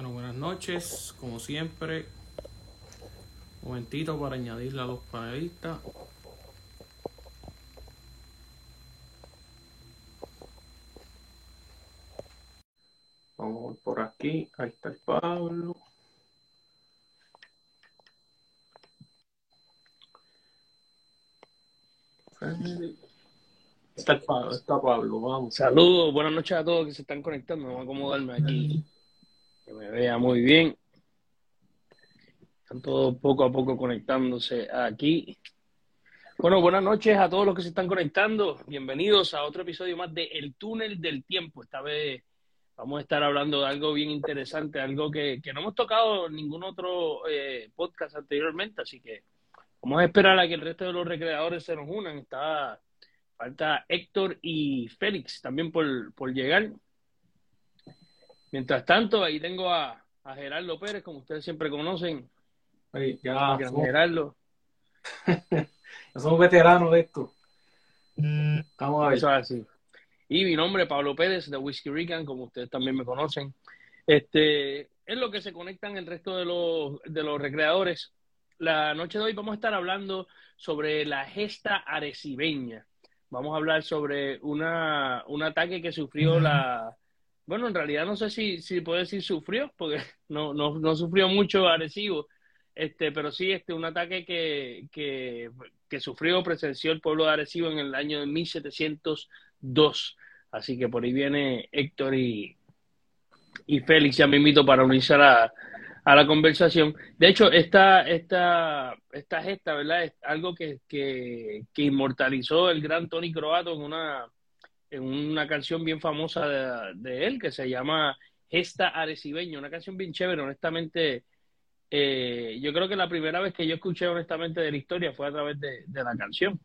Bueno, buenas noches, como siempre. Un momentito para añadirle a los panelistas. Vamos por aquí, ahí está el Pablo. Está el Pablo, está Pablo, vamos. Saludos, buenas noches a todos que se están conectando. Vamos a acomodarme aquí, que me vea muy bien. Están todos poco a poco conectándose aquí. Bueno, buenas noches a todos los que se están conectando. Bienvenidos a otro episodio más de El Túnel del Tiempo. Esta vez vamos a estar hablando de algo bien interesante, algo que, que no hemos tocado en ningún otro eh, podcast anteriormente, así que vamos a esperar a que el resto de los recreadores se nos unan. Está Falta Héctor y Félix también por, por llegar. Mientras tanto, ahí tengo a, a, Gerardo Pérez, como ustedes siempre conocen. Ay, ya, somos, Gerardo. ya somos veteranos de esto. Vamos a ver. Eso es así. Y mi nombre es Pablo Pérez de Whiskey Rican, como ustedes también me conocen. Este, es lo que se conectan el resto de los, de los recreadores. La noche de hoy vamos a estar hablando sobre la gesta arecibeña vamos a hablar sobre una, un ataque que sufrió la... Bueno, en realidad no sé si, si puedo decir sufrió, porque no, no, no sufrió mucho Arecibo, este, pero sí este, un ataque que, que, que sufrió, presenció el pueblo de Arecibo en el año de 1702. Así que por ahí viene Héctor y, y Félix, ya me invito para unirse a la, a la conversación. De hecho, esta, esta, esta gesta, ¿verdad? Es algo que, que, que inmortalizó el gran Tony Croato en una, en una canción bien famosa de, de, él que se llama Gesta Arecibeño, una canción bien chévere, honestamente. Eh, yo creo que la primera vez que yo escuché honestamente de la historia fue a través de, de la canción.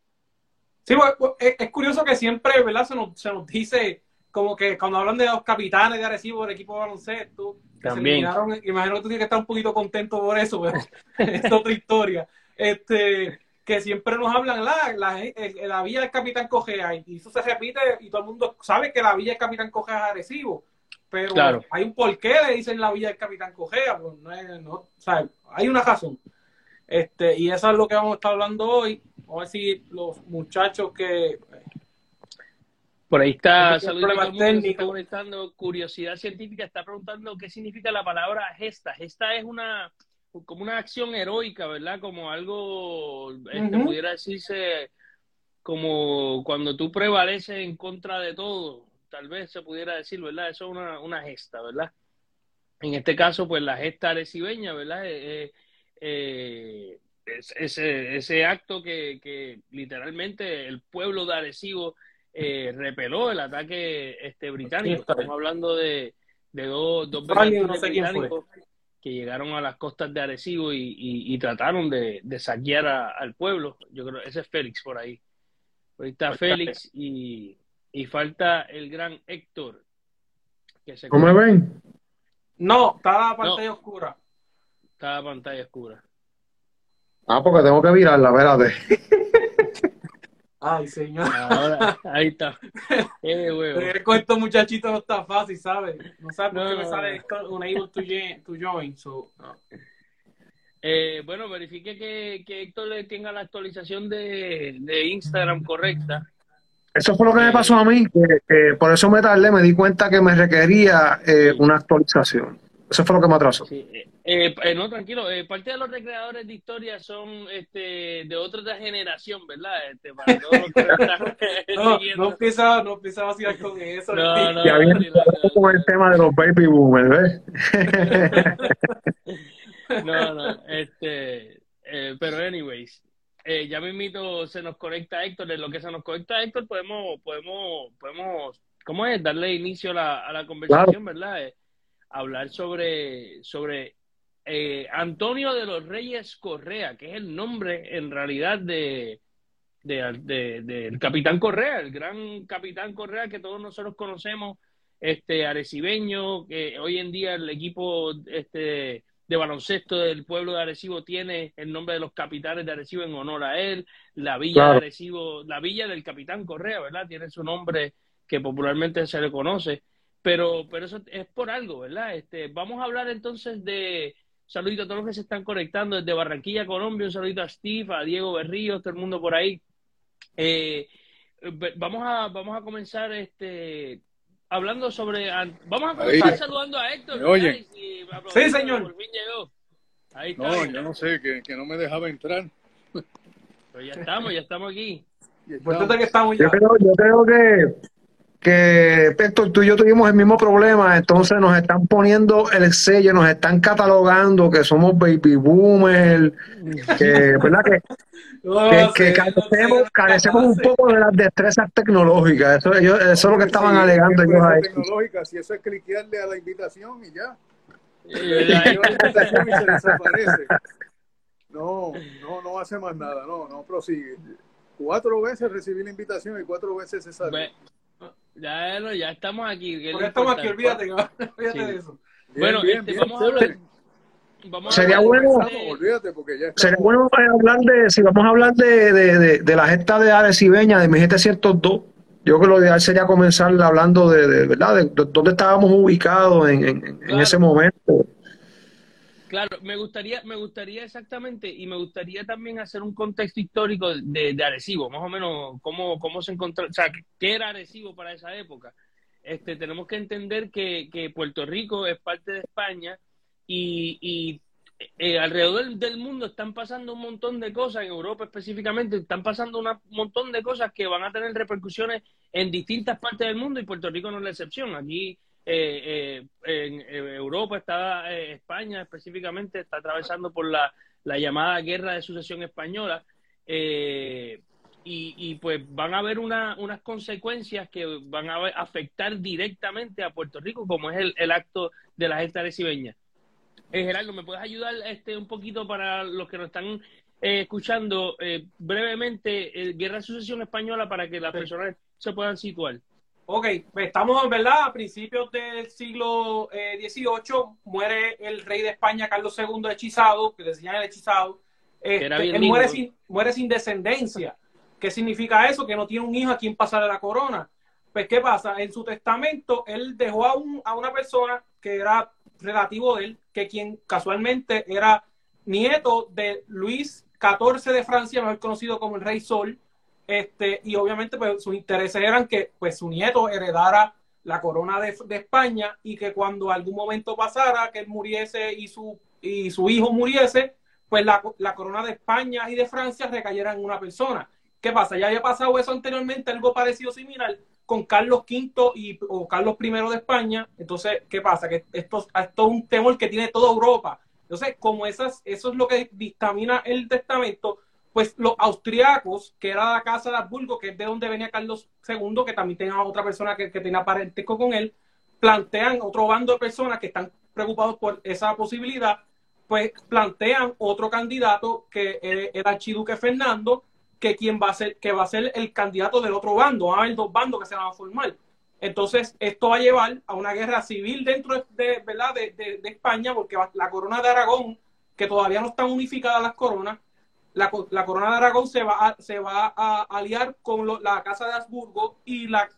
Sí, pues, es, es, curioso que siempre, ¿verdad? Se nos, se nos dice como que cuando hablan de los capitanes de Arecibo del equipo de baloncesto, también. imagino que tú tienes que estar un poquito contento por eso, pero es otra historia. Este, que siempre nos hablan la, la, la villa del Capitán Cogea, y eso se repite y todo el mundo sabe que la villa del Capitán Cogea es Arecibo, pero claro. hay un porqué le dicen la villa del Capitán Cogea, pues no es, no, o sea, hay una razón. Este, y eso es lo que vamos a estar hablando hoy. Vamos a ver si los muchachos que por ahí está, saludos está conectando. Curiosidad científica está preguntando qué significa la palabra gesta. Gesta es una como una acción heroica, ¿verdad? Como algo, este, pudiera decirse, como cuando tú prevaleces en contra de todo, tal vez se pudiera decir, ¿verdad? Eso es una, una gesta, ¿verdad? En este caso, pues la gesta arecibeña, ¿verdad? Eh, eh, ese, ese acto que, que literalmente el pueblo de Arecibo eh, repeló el ataque este británico. Estamos hablando de, de dos, dos no sé británicos que llegaron a las costas de Arecibo y, y, y trataron de, de saquear a, al pueblo. Yo creo ese es Félix por ahí. Ahí está Félix y, y falta el gran Héctor. Que se ¿Cómo me ven? No, está la pantalla no, oscura. Está la pantalla oscura. Ah, porque tengo que virarla, espérate. Ay, señor. Ahora, ahí está. Eh, huevo. Con estos muchachitos no está fácil, ¿sabes? No sabes por qué me sale unable to, to join. So, no. eh, bueno, verifique que, que Héctor le tenga la actualización de, de Instagram correcta. Eso fue lo que me pasó a mí, que, que por eso me tardé, me di cuenta que me requería eh, una actualización. Eso fue lo que me atrasó. Sí. Eh, eh, no, tranquilo. Eh, parte de los recreadores de historia son este, de otra generación, ¿verdad? Este, para todos los que están, no, no empieza, no empieza a vacilar con eso. No, no, ya viene con el tema de los baby boomers, ¿ves? no, no. Este, eh, pero, anyways, eh, ya mismito se nos conecta Héctor. En lo que se nos conecta Héctor, podemos, podemos, podemos, ¿cómo es? Darle inicio a la, a la conversación, claro. ¿verdad? Hablar sobre, sobre eh, Antonio de los Reyes Correa, que es el nombre en realidad de, del de, de, capitán Correa, el gran capitán Correa que todos nosotros conocemos, este arecibeño, que hoy en día el equipo este, de baloncesto del pueblo de Arecibo tiene el nombre de los capitanes de Arecibo en honor a él, la villa Claro. de Arecibo, la villa del capitán Correa, ¿verdad? Tiene su nombre que popularmente se le conoce pero, pero eso es por algo, ¿verdad? Este, vamos a hablar entonces de, saludito a todos los que se están conectando desde Barranquilla, Colombia, un saludito a Steve, a Diego Berrío, todo el mundo por ahí. Eh, vamos a vamos a comenzar este hablando sobre vamos a comenzar saludando a Héctor oye sí señor. Ahí no yo no sé que, que, no me dejaba entrar. Pero ya estamos ya estamos aquí. Que estamos ya. yo creo, yo creo que que Héctor, tú y yo tuvimos el mismo problema, entonces nos están poniendo el sello, nos están catalogando que somos baby boomers, que, ¿verdad? Que, carecemos, un poco de las destrezas tecnológicas, eso, eso es lo que estaban alegando ellos ahí. Tecnológicas, si eso es cliquearle a la invitación y ya. No, no, no hace más nada, no, no prosigue. Cuatro veces recibí la invitación y cuatro veces se salió. Ya, ya estamos aquí. Porque estamos aquí, olvídate, olvídate de eso. bueno, este, vamos a hablar. Vamos sería bueno, sería bueno hablar de, si vamos a hablar de, de, de, la gesta de Arecibeña, de mi gente 102, yo creo que lo ideal sería comenzar hablando de, verdad, de, dónde estábamos ubicados en, en, en ese momento. Claro, me gustaría, me gustaría exactamente, y me gustaría también hacer un contexto histórico de, de Arecibo, más o menos cómo, cómo se encontró, o sea, qué era Arecibo para esa época. Este, tenemos que entender que, Puerto Rico es parte de España y, y eh, alrededor del, mundo están pasando un montón de cosas, en Europa específicamente, están pasando un montón de cosas que van a tener repercusiones en distintas partes del mundo y Puerto Rico no es la excepción. Aquí eh, eh, en Europa está eh, España específicamente está atravesando por la, llamada guerra de sucesión española y, y, pues van a haber una, unas consecuencias que van a afectar directamente a Puerto Rico como es el, acto de la gesta recibeña. Gerardo, ¿me puedes ayudar este un poquito para los que nos están escuchando brevemente guerra de sucesión española para que las personas se puedan situar? Ok, pues estamos, ¿verdad? A principios del siglo XVIII eh, muere el rey de España, Carlos II, hechizado, que decían el hechizado. Este, él muere sin, muere sin descendencia. ¿Qué significa eso? Que no tiene un hijo a quien pasarle la corona. Pues, ¿qué pasa? En su testamento, él dejó a, un, a una persona que era relativo de él, que quien casualmente era nieto de Luis XIV de Francia, mejor conocido como el Rey Sol, este, y obviamente pues, sus intereses eran que pues, su nieto heredara la corona de, España y que cuando algún momento pasara que él muriese y su, y su hijo muriese, pues la, la corona de España y de Francia recayera en una persona. ¿Qué pasa? Ya había pasado eso anteriormente, algo parecido similar con Carlos V y, o Carlos I de España. Entonces, ¿qué pasa? Que esto, esto es un temor que tiene toda Europa. Entonces, como esas, eso es lo que dictamina el testamento, pues los austriacos, que era la casa de Habsburgo, que es de donde venía Carlos II, que también tenía otra persona que, que tenía parentesco con él, plantean otro bando de personas que están preocupados por esa posibilidad, pues plantean otro candidato que era el archiduque Fernando, que quien va a ser, que va a ser el candidato del otro bando, va a haber dos bandos que se van a formar. Entonces, esto va a llevar a una guerra civil dentro de, ¿verdad? de, de España, porque la corona de Aragón, que todavía no están unificadas las coronas, la, corona de Aragón se va a, se va a aliar con la casa de Habsburgo y la,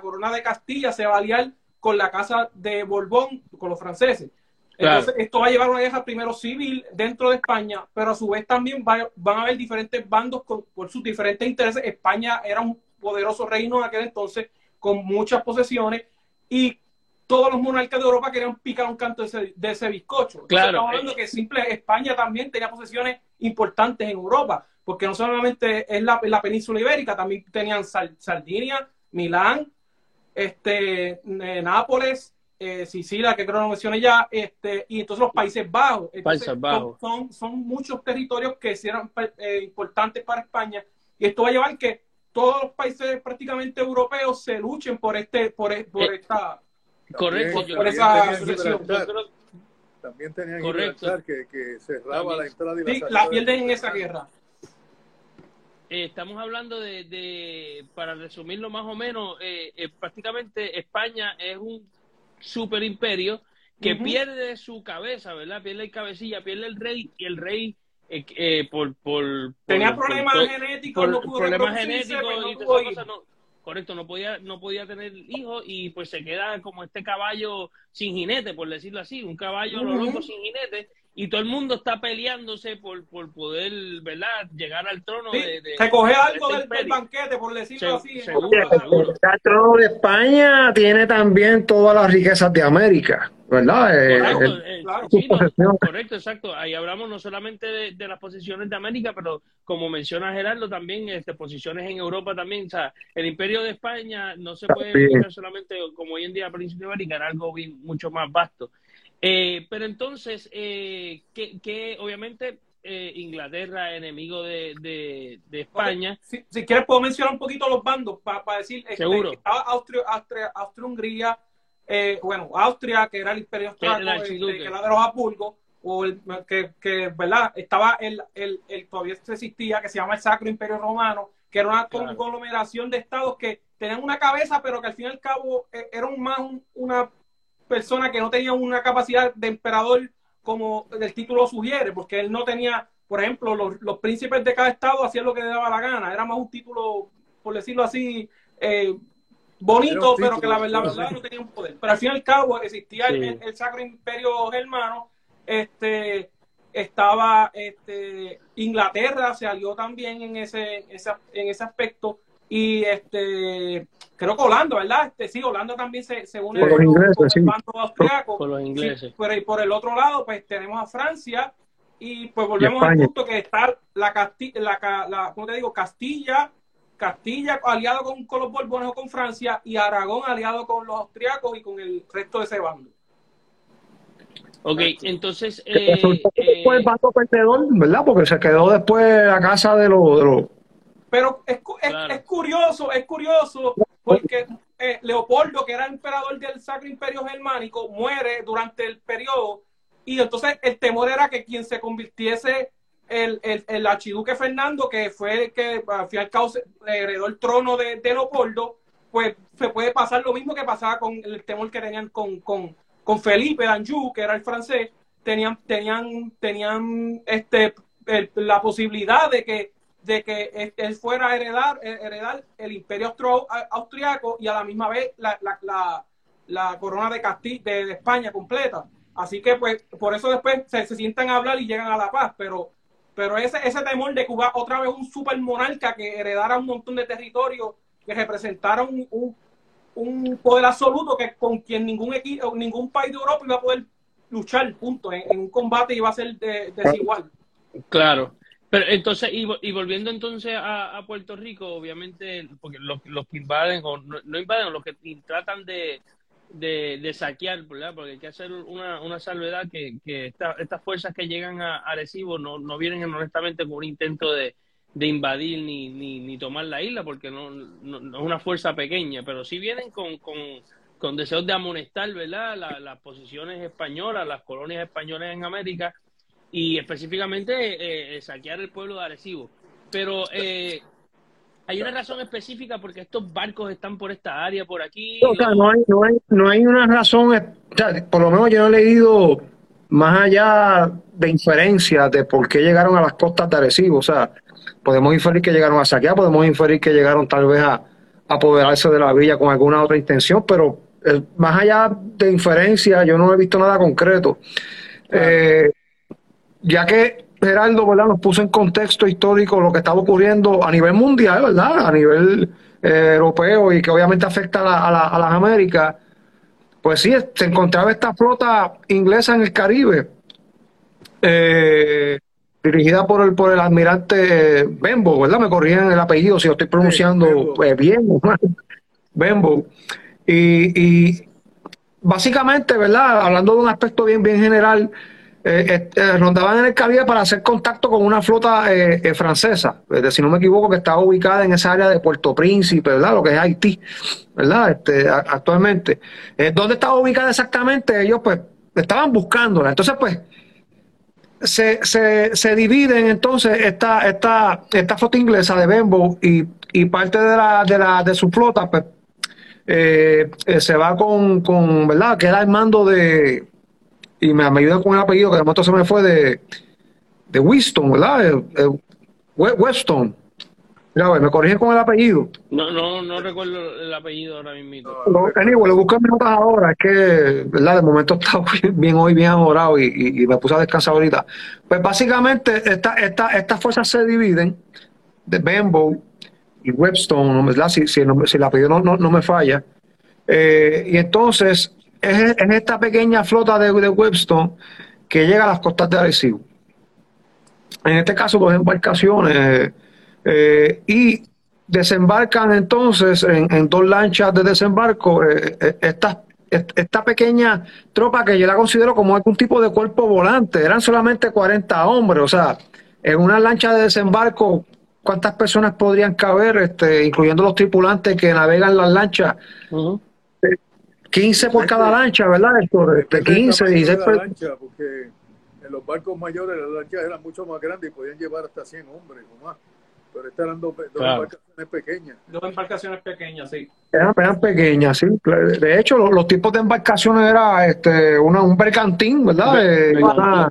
corona de Castilla se va a aliar con la casa de Borbón, con los franceses. Entonces, esto va a llevar a una guerra primero civil dentro de España, pero a su vez también van a haber diferentes bandos por sus diferentes intereses. España era un poderoso reino en aquel entonces, con muchas posesiones, y todos los monarcas de Europa querían picar un canto de ese, bizcocho. Claro. Estamos hablando eh. que simple España también tenía posesiones importantes en Europa, porque no solamente es la, la península ibérica, también tenían Sardinia, Milán, este, eh, Nápoles, eh, Sicilia, que creo que lo mencioné ya, este, y entonces los Países Bajos. Países Bajos. Son, son, muchos territorios que eran importantes para España, y esto va a llevar que todos los países prácticamente europeos se luchen por este, por, por esta Correcto, por esa También tenían Correcto. que, que cerraba la entrada y la salida. la pierden en esa guerra. Eh, estamos hablando de, de, para resumirlo más o menos, eh, eh, prácticamente España es un super imperio que pierde su cabeza, ¿verdad? Pierde el cabecilla, pierde el rey y el rey por, por, tenía problemas genéticos, no problemas genéticos y no, correcto, no podía, no podía tener hijos y pues se queda como este caballo sin jinete, por decirlo así, un caballo loco sin jinete y todo el mundo está peleándose por, por poder, ¿verdad?, llegar al trono Sí, de, de- recoger de algo este del, banquete, por decirlo Se- así. seguro, seguro. El trono de España tiene también todas las riquezas de América, ¿verdad? Eh, Correcto, el- eh, claro. sí, no, Posesión. correcto, exacto. Ahí hablamos no solamente de, de las posiciones de América, pero como menciona Gerardo, también este, posiciones en Europa también. O sea, el imperio de España no se puede limitar solamente como hoy en día Príncipe de América, era algo bien- mucho más vasto. Eh, pero entonces, eh, que, que obviamente eh, Inglaterra, enemigo de, de, de España, Si, si quieres, puedo mencionar un poquito los bandos para decir. este, Seguro. estaba Austria, Austria, Austria-Hungría, eh, bueno, Austria, que era el imperio este, archiduque. que era de los Habsburgo, o el, que, que, ¿verdad? Estaba el, el, el, todavía existía, que se llama el Sacro Imperio Romano, que era una Claro. conglomeración de estados que tenían una cabeza, pero que al fin y al cabo eh, era un más un- una persona que no tenía una capacidad de emperador como el título sugiere, porque él no tenía, por ejemplo, los, los príncipes de cada estado hacían lo que le daba la gana, era más un título, por decirlo así, eh, Bonito, pero que la, título, la verdad no tenía un poder. Pero al fin y al cabo existía el, Sí. el- el Sacro Imperio Germano, este estaba este Inglaterra se alió también en ese, esa- en ese aspecto y este creo que Holanda, ¿verdad? Este, sí, Holanda también se, se une Con los ingleses, con el sí. bando austriaco. con los Sí, ingleses. pero y por el otro lado, pues tenemos a Francia y pues volvemos Y al punto que está la Castilla, la, ca- la, ¿cómo te digo? Castilla, Castilla aliado con, con los Borbones o con Francia y Aragón aliado con los austriacos y con el resto de ese bando. Ok, entonces, eh, resultó que eh, fue el bando perdedor, ¿verdad? Porque se quedó después a casa de los... De los Pero es, es, Claro. es curioso, es curioso, porque eh, Leopoldo, que era emperador del Sacro Imperio Germánico, muere durante el periodo, y entonces el temor era que quien se convirtiese el, el, el archiduque Fernando, que fue el que fin y al le heredó el trono de, de Leopoldo, pues se puede pasar lo mismo que pasaba con el temor que tenían con, con, con Felipe d'Anjou, que era el francés, tenían, tenían, tenían este, el- la posibilidad de que de que él- fuera a heredar, eh, heredar el imperio austro- austriaco y a la misma vez la, la, la, la corona de, Casti- de, de España completa. Así que pues por eso después se, se sientan a hablar y llegan a la paz, pero, pero ese, ese temor de Cuba otra vez un super monarca que heredara un montón de territorio, que representara un, un, un poder absoluto que con quien ningún equipo, ningún país de Europa iba a poder luchar, punto, en, un combate iba a ser de- desigual. Claro. Pero entonces, y volviendo entonces a, a Puerto Rico, obviamente, porque los, los que invaden, o no, no invaden, los que tratan de, de, de saquear, ¿verdad? Porque hay que hacer una, una salvedad que, que esta- estas fuerzas que llegan a Arecibo no, no vienen honestamente con un intento de, de invadir ni, ni, ni tomar la isla, porque no, no, es una fuerza pequeña, pero sí vienen con, con, con deseos de amonestar, ¿verdad? La- las posiciones españolas, las colonias españolas en América y específicamente eh, saquear el pueblo de Arecibo. Pero eh, hay una razón específica porque estos barcos están por esta área, por aquí. O sea, no hay, no hay, no hay una razón, o sea, por lo menos yo no he leído más allá de inferencias de por qué llegaron a las costas de Arecibo. O sea, podemos inferir que llegaron a saquear, podemos inferir que llegaron tal vez a, a apoderarse de la villa con alguna otra intención, pero eh, más allá de inferencias, yo no he visto nada concreto. Eh, ya que Gerardo ¿verdad? nos puso en contexto histórico lo que estaba ocurriendo a nivel mundial, ¿verdad? A nivel eh, europeo y que obviamente afecta a, la- a la- a las Américas, pues sí, se encontraba esta flota inglesa en el Caribe, eh, dirigida por el, por el almirante Benbow, ¿verdad? Me corrigen el apellido si lo estoy pronunciando eh, bien, Benbow. Y, y básicamente, ¿verdad? Hablando de un aspecto bien, bien general, eh, eh, eh, rondaban en el Caribe para hacer contacto con una flota eh, eh, francesa, es decir, si no me equivoco, que estaba ubicada en esa área de Puerto Príncipe, ¿verdad? Lo que es Haití, ¿verdad? Este, actualmente. Eh, ¿Dónde estaba ubicada exactamente? Ellos, pues, estaban buscándola. Entonces, pues, se, se, se dividen entonces esta, esta, esta flota inglesa de Benbow y, y parte de, la, de, la, de su flota, pues, eh, eh, se va con, con, ¿verdad? Queda al mando de, y me, me ayuda con el apellido que de momento se me fue de, de Winston, ¿verdad? We- Weston. Mira, a ver, me corrigen con el apellido. No, no, no recuerdo el apellido ahora mismo. No, anyway, le busco mis notas ahora, es que, ¿verdad? De momento estaba bien hoy, bien ahorrado y, y- y me puse a descansar ahorita. Pues básicamente esta, esta, estas fuerzas se dividen de Benbow y Webstone, ¿verdad? Si, si, el si el apellido no, no, no me falla. Eh, y entonces es, es esta pequeña flota de, de Webstone que llega a las costas de Arecibo. En este caso, dos embarcaciones eh, y desembarcan entonces en, dos lanchas de desembarco eh, eh, esta, est- esta pequeña tropa que yo la considero como algún tipo de cuerpo volante. Eran solamente 40 hombres, o sea, en una lancha de desembarco, ¿cuántas personas podrían caber, este, incluyendo los tripulantes que navegan las lanchas? 15 por cada lancha, ¿verdad, Héctor? Este, 15, 16 de la per- lancha, porque en los barcos mayores las lanchas eran mucho más grandes y podían llevar hasta 100 hombres o más. Pero estas eran dos, dos Claro. embarcaciones pequeñas. Dos embarcaciones pequeñas, sí. Eran, eran pequeñas, sí. De hecho, los, los tipos de embarcaciones era este, una, un bergantín, ¿verdad? Be- Eh, una-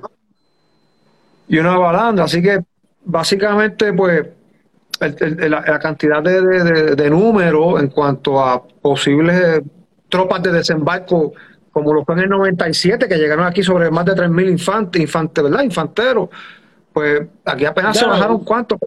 y una balanda. Así que, básicamente, pues, el- el- la, la cantidad de, de, de- de números en cuanto a posibles tropas de desembarco, como lo fue en el 97, que llegaron aquí sobre más de 3.000 infantes, infantes, ¿verdad? Infanteros. Pues aquí apenas se bajaron, ¿cuántos?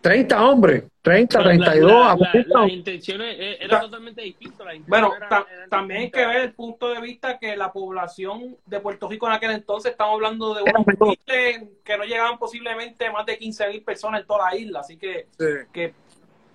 30 hombres, 30, La- la- 32, la- la- 40. las intenciones eh, era totalmente distinto. las Bueno, intenciones ta- también hay que distintas. ver el punto de vista que la población de Puerto Rico en aquel entonces, estamos hablando de Era unos que no llegaban posiblemente más de 15 mil personas en toda la isla. Así que, Sí. que,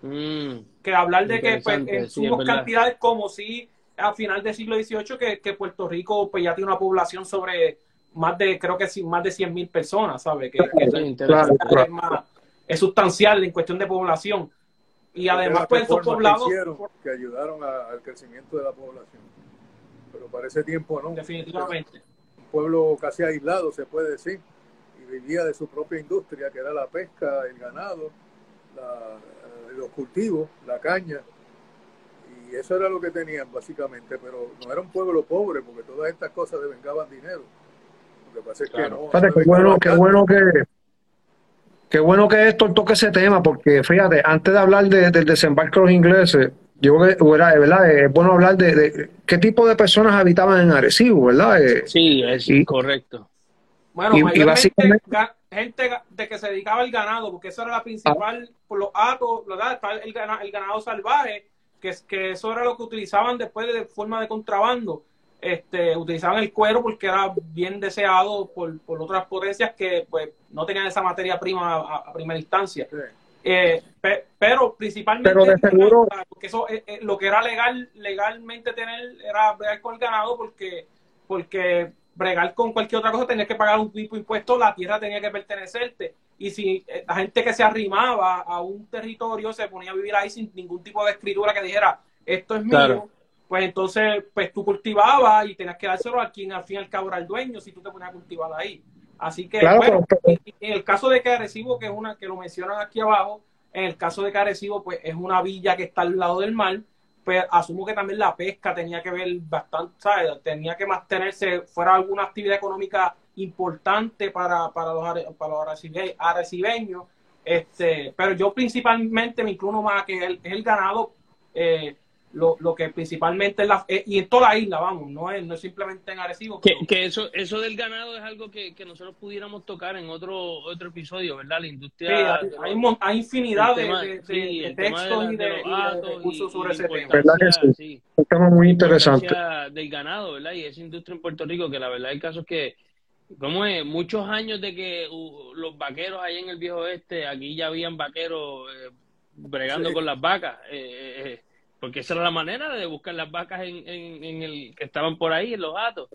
Mm, que hablar de que pues, sí, cantidades como si a final del siglo XVIII que, que Puerto Rico pues ya tiene una población sobre más de, creo que sí, más de 100 mil personas, ¿sabes? Que, que sí, interesante. Claro, claro. es, más- es sustancial en cuestión de población. Y además, pues esos que poblados, hicieron que ayudaron a- al crecimiento de la población. Pero para ese tiempo no. definitivamente. Un pueblo casi aislado, se puede decir, y vivía de su propia industria, que era la pesca, el ganado, la- los cultivos, la caña. Y eso era lo que tenían básicamente, pero no era un pueblo pobre, porque todas estas cosas devengaban dinero. Lo que pasa es que no. Fíjate, qué bueno, qué bueno que qué bueno que Héctor toque ese tema, porque fíjate, antes de hablar de- del desembarco de los ingleses, yo creo que era, ¿verdad? es bueno hablar de, de qué tipo de personas habitaban en Arecibo, ¿verdad? Eh, Sí, es Y- correcto. Bueno, Y- básicamente- gente de que se dedicaba al ganado, porque eso era la principal, por los atos, ¿verdad? El, gana- el ganado salvaje, que, es- que eso era lo que utilizaban después de forma de contrabando. Este, utilizaban el cuero porque era bien deseado por, por otras potencias que pues no tenían esa materia prima a, a primera instancia. Eh, pe- pero principalmente Pero de seguro- porque eso eh, eh, lo que era legal legalmente tener era bregar con el ganado porque porque bregar con cualquier otra cosa tenías que pagar un tipo de impuesto la tierra tenía que pertenecerte y si eh, la gente que se arrimaba a un territorio se ponía a vivir ahí sin ningún tipo de escritura que dijera esto es mío Claro. pues entonces pues tú cultivabas y tenías que dárselo a quien al fin y al cabo era el dueño si tú te ponías a cultivar ahí así que Claro, bueno, pero- pero- en el caso de Carecibo, que es una que lo mencionan aquí abajo, en el caso de Carecibo, pues es una villa que está al lado del mar, pues asumo que también la pesca tenía que ver bastante, ¿sabes? Tenía que mantenerse, fuera alguna actividad económica importante para, para los, para los arrecibe- arrecibeños, este, pero yo principalmente me incluno más que es el ganado, eh, lo, lo que principalmente es la, eh, y en toda la isla, vamos, no es, no es simplemente en Arecibo. Que, pero- que eso eso del ganado es algo que, que nosotros pudiéramos tocar en otro otro episodio, ¿verdad? La Sí, industria... hay, hay, infinidad de, tema- de- de- sí, de el tema de textos la- y de, de los y de atos recursos y- sobre y ese tema. ¿Verdad que importancia, sí? sí. un tema muy la interesante. del ganado, ¿verdad? Y esa industria en Puerto Rico, que la verdad el caso es que, como es, muchos años de que uh, los vaqueros ahí en el viejo oeste, aquí ya habían vaqueros eh, bregando Sí. con las vacas, eh, eh, porque esa era la manera de buscar las vacas en, en, en el que estaban por ahí, en los gatos.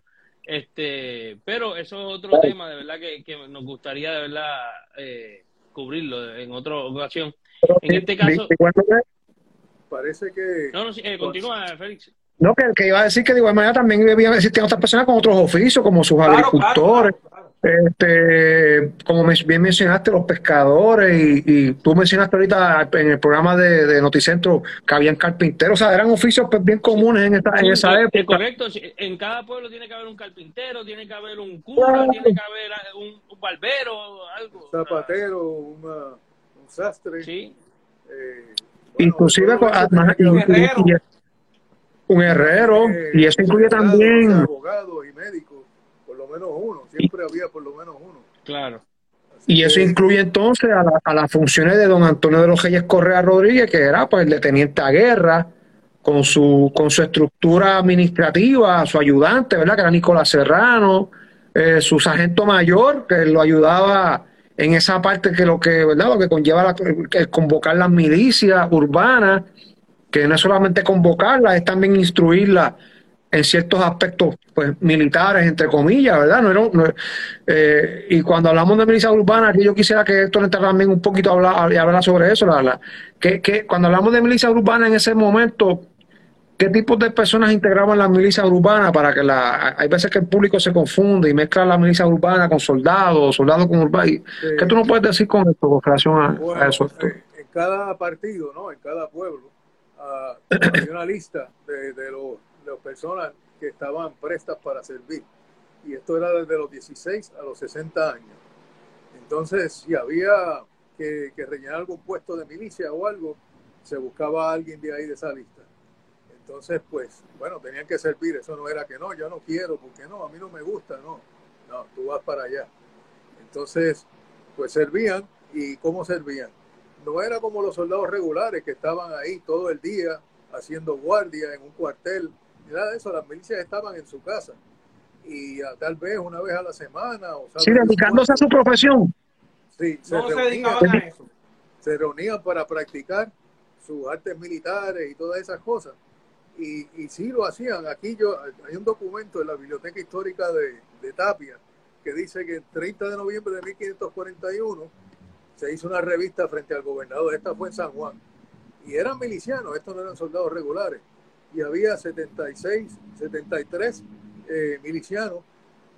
Este, pero eso es otro tema, de verdad, que, que nos gustaría de verdad eh, cubrirlo en otra ocasión. En este caso, De igual manera- Parece que. no, no, sí, eh, continúa, Félix. no, que, que iba a decir que de igual manera también existir otras personas con otros oficios, como sus Claro, agricultores, claro, claro. Este, como bien mencionaste, los pescadores, y, y tú mencionaste ahorita en el programa de, de Noticentro que habían carpinteros, o sea, eran oficios pues, bien comunes en, esta, en esa es- época. es correcto. En cada pueblo tiene que haber un carpintero, tiene que haber un cura, Claro. tiene que haber ah, un, un barbero, algo. un zapatero, una- un sastre. Sí. eh, bueno, Inclusive además, ver, y- y- un herrero, eh, y eso incluye abogados, también, abogados y médicos, menos uno, siempre había por lo menos uno. Claro. Así y eso que, incluye entonces a, la- a las funciones de don Antonio de los Reyes Correa Rodríguez, que era pues el de teniente a guerra, con su, con su estructura administrativa, su ayudante, ¿verdad? Que era Nicolás Serrano, eh, su sargento mayor, que lo ayudaba en esa parte que lo que, ¿verdad? Lo que conlleva la- el convocar las milicias urbanas, que no es solamente convocarlas, es también instruirlas en ciertos aspectos pues militares, entre comillas, ¿verdad? No, eh, y cuando hablamos de milicias urbanas, aquí yo quisiera que Héctor entrara también un poquito a hablar, sobre eso, la, la- que, que cuando hablamos de milicias urbanas en ese momento, ¿qué tipos de personas integraban las milicias urbanas para que la, hay veces que el público se confunde y mezcla la milicia urbana con soldados, soldados con urbanos? ¿Qué tú nos puedes decir con esto con relación a, Bueno, a eso? Eh, en cada partido, ¿no? En cada pueblo, ah, hay una lista de, de los, personas que estaban prestas para servir. Y esto era desde los 16 a los 60 años. Entonces, si había que, rellenar algún puesto de milicia o algo, se buscaba a alguien de ahí de esa lista. Entonces, pues, bueno, tenían que servir. Eso no era que no, yo no quiero, porque no, a mí no me gusta, no. No, tú vas para allá. Entonces, pues servían. ¿Y cómo servían? No era como los soldados regulares que estaban ahí todo el día haciendo guardia en un cuartel. De eso, las milicias estaban en su casa. Y tal vez una vez a la semana. O Sí, dedicándose a su profesión. Sí, se No se reunían, dedicaban a eso. se reunían para practicar sus artes militares y todas esas cosas. Y, y sí lo hacían. Aquí yo hay un documento en la Biblioteca Histórica de, de Tapia que dice que el 30 de noviembre de 1541 se hizo una revista frente al gobernador. Esta fue en San Juan. Y eran milicianos, estos no eran soldados regulares. Y había 76, 73 eh, milicianos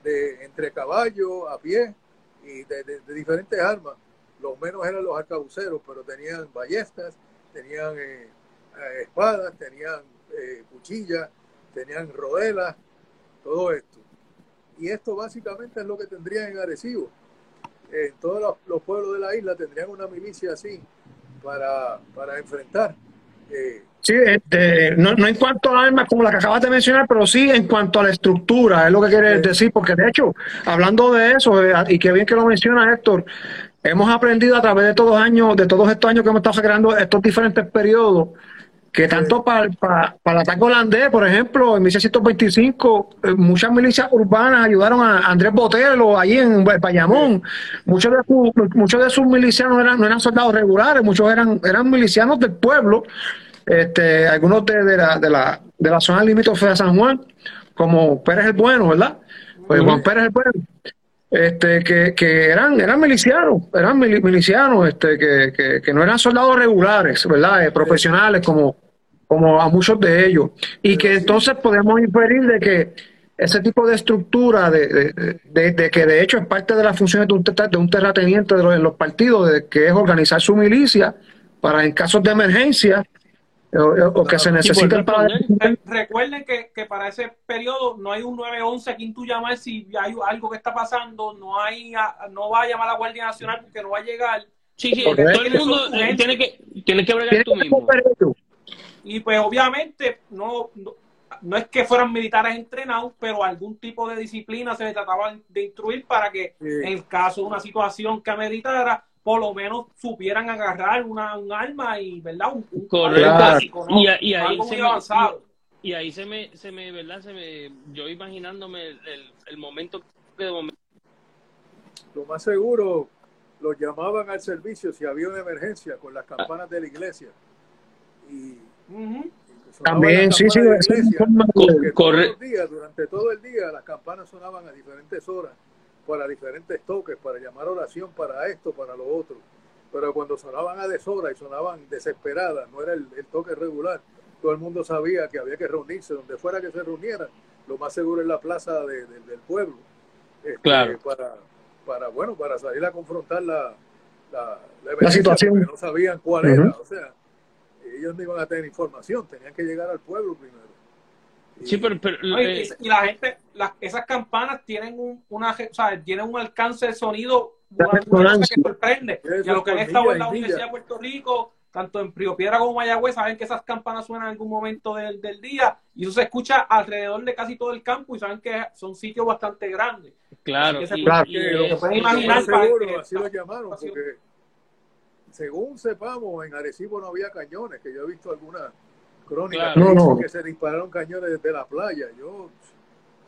de, entre caballo, a pie y de, diferentes armas. Los menos eran los arcabuceros, pero tenían ballestas, tenían eh, eh, espadas, tenían eh, cuchillas, tenían rodelas, todo esto. Y esto básicamente es lo que tendrían en Arecibo. En todos los, los pueblos de la isla tendrían una milicia así para, para enfrentar. Sí, este, no, no en cuanto a armas como la que acabas de mencionar, pero sí en cuanto a la estructura, es lo que quieres decir, porque de hecho, hablando de eso, y qué bien que lo menciona Héctor, hemos aprendido a través de todos años, de todos estos años que hemos estado creando estos diferentes periodos, que tanto para, para, para el ataque holandés, por ejemplo, en 1625, eh, muchas milicias urbanas ayudaron a Andrés Botelo allí en Bayamón. Muchos de, sus, muchos de sus milicianos eran, no eran soldados regulares, muchos eran, eran milicianos del pueblo, este, algunos de, de la, de, la, de la zona limítrofe de San Juan, como Pérez el Bueno, ¿verdad? Pues Juan Pérez el Bueno este, que, que eran, eran milicianos, eran mili- milicianos, este, que, que, que no eran soldados regulares, ¿verdad? Eh, profesionales como, como a muchos de ellos. Y que entonces podemos inferir de que ese tipo de estructura, de, de, de- de que de hecho es parte de las funciones de un, de un terrateniente de los, de los partidos, de que es organizar su milicia para en casos de emergencia o, o que se necesiten para... responder. Re- Recuerden que, que para ese periodo no hay un 911 a quien tú llamar si hay algo que está pasando, no hay a- no va a llamar a la Guardia Nacional porque no va a llegar. Sí, sí, todo el mundo eh, tiene que, tiene que bregar Tiene tú que mismo. Y pues obviamente no, no, no es que fueran militares entrenados, pero algún tipo de disciplina se les trataba de instruir para que Sí. en caso de una situación que ameritara, por lo menos supieran agarrar una, un arma y, ¿verdad? Un, un Correcto. algo básico, ¿no? Y, ahí Algo se muy me, avanzado. y ahí se me, se me, ¿verdad? Se me, yo imaginándome el, el, el momento que de momento lo más seguro los llamaban al servicio si había una emergencia con las campanas de la iglesia. Y, También, sí, sí, iglesia, todos los días, durante todo el día, las campanas sonaban a diferentes horas para diferentes toques, para llamar oración, para esto, para lo otro. Pero cuando sonaban a deshora y sonaban desesperadas, no era el, el toque regular, todo el mundo sabía que había que reunirse, donde fuera que se reunieran, lo más seguro es la plaza de- de- del pueblo. Este, Claro. Para, para, bueno, para salir a confrontar la, la, situación. porque no sabían cuál era. O sea, ellos no iban a tener información, tenían que llegar al pueblo primero. Sí, pero, pero No, y, eh, y la gente, las, esas campanas tienen un, una, o sea, tienen un alcance de sonido una que sorprende. Y a los que han estado en la y Universidad de Puerto Rico, tanto en Río Piedra como Mayagüez, saben que esas campanas suenan en algún momento del, del día y eso se escucha alrededor de casi todo el campo y saben que son sitios bastante grandes. claro, y- Claro. y, lo se pueden y- imaginar seguro, que- así lo llamaron, porque según sepamos, en Arecibo no había cañones, que yo he visto algunas crónicas Claro. que No, que se dispararon cañones desde la playa. Yo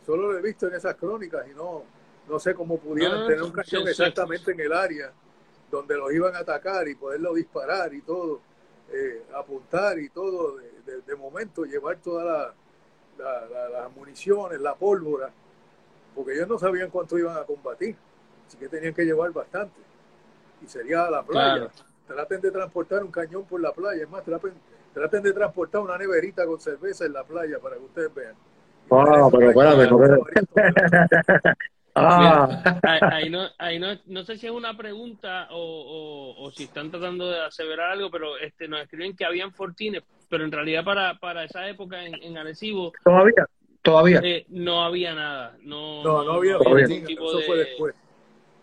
solo lo he visto en esas crónicas y no, no sé cómo pudieran No, tener un sí, cañón sí, exactamente en el área donde los iban a atacar y poderlo disparar y todo, eh, apuntar y todo, de, de- de momento llevar todas la, la- la- las municiones, la pólvora, porque ellos no sabían cuánto iban a combatir, así que tenían que llevar bastante. Y sería a la playa. Claro. Traten de transportar un cañón por la playa, es más, traten, traten de transportar una neverita con cerveza en la playa para que ustedes vean. Ah, pero espérate, no Ah, ahí, ahí no, ahí no, no sé si es una pregunta o, o, o si están tratando de aseverar algo, pero este nos escriben que habían fortines, pero en realidad para, para esa época en, en Arecibo todavía, todavía. eh, no había nada. No, No, no había Todavía. fortín, ningún tipo eso de- fue después.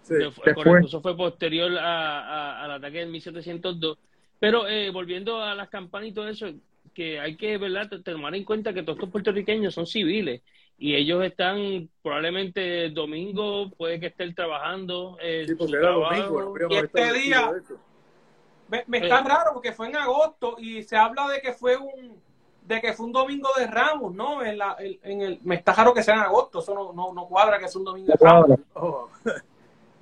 Sí. de- Después. correcto, eso fue posterior a- a- al ataque del 1702. Pero eh, volviendo a las campanas y todo eso, que hay que ¿verdad? tomar en cuenta que todos estos puertorriqueños son civiles y ellos están probablemente domingo, puede que estén trabajando. eh, Sí, porque su era trabajo. domingo, Y este día-. Me, me está Eh. raro porque fue en agosto y se habla de que fue un de que fue un domingo de Ramos, ¿no? En la, en, en el, me está raro que sea en agosto, eso no, no, no cuadra que sea un domingo de Ramos. Oh,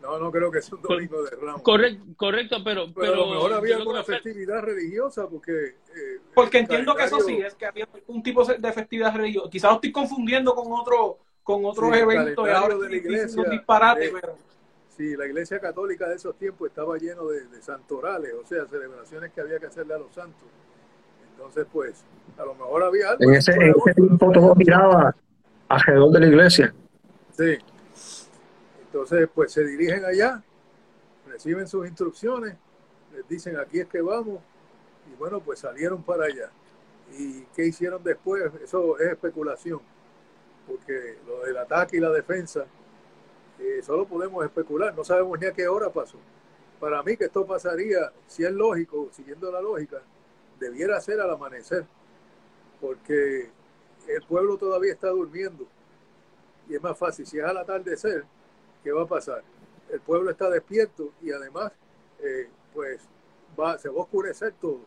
no, no creo que sea un domingo de Ramos. Correcto, correcto, pero, Pero, pero a lo mejor había alguna festividad religiosa porque... eh, Porque entiendo que eso sí, es que había un tipo de festividad religiosa. Quizás lo estoy confundiendo con otro con otros Sí, eventos ahora de la iglesia, un disparate, eh, pero Sí, la iglesia católica de esos tiempos estaba lleno de, de santorales, o sea, celebraciones que había que hacerle a los santos. Entonces, pues, a lo mejor había algo. En ese, en ese tiempo todo giraba alrededor de la iglesia. Sí. Entonces, pues se dirigen allá, reciben sus instrucciones, les dicen aquí es que vamos, y bueno, pues salieron para allá. ¿Y qué hicieron después? Eso es especulación, porque lo del ataque y la defensa, eh, solo podemos especular, no sabemos ni a qué hora pasó. Para mí que esto pasaría, si es lógico, siguiendo la lógica, debiera ser al amanecer, porque el pueblo todavía está durmiendo y es más fácil. Si es al atardecer, ¿qué va a pasar? El pueblo está despierto y además, eh, pues, va, se va a oscurecer todo.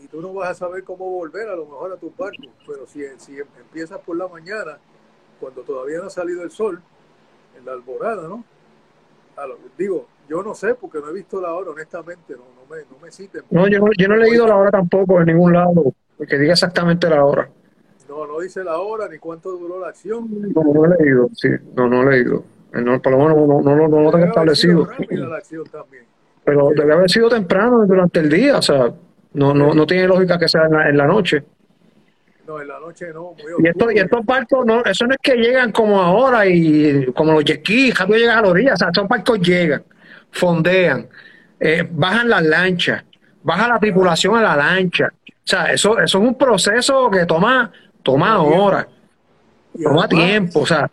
Y tú no vas a saber cómo volver a lo mejor a tus barcos. Pero si, si empiezas por la mañana, cuando todavía no ha salido el sol, en la alborada, ¿no? A lo- digo, yo no sé porque no he visto la hora, honestamente, no, no, me, no me citen. No, yo no, yo no he leído la hora tampoco en ningún lado, que diga exactamente la hora. No, no dice la hora ni cuánto duró la acción. No, no he leído, sí, no, no he leído. No, por lo menos no, no, no, no lo tengo establecido. Pero debe haber sido temprano durante el día, o sea, no, no, no tiene lógica que sea en la, en la noche. No, en la noche no, muy Y, esto, y estos barcos, no, eso no es que llegan como ahora y como los skis, rápido llegan a la orilla, o sea, estos barcos llegan, fondean, eh, bajan las lanchas, baja la tripulación a la lancha. O sea, eso, eso es un proceso que toma, toma horas, toma tiempo, o sea,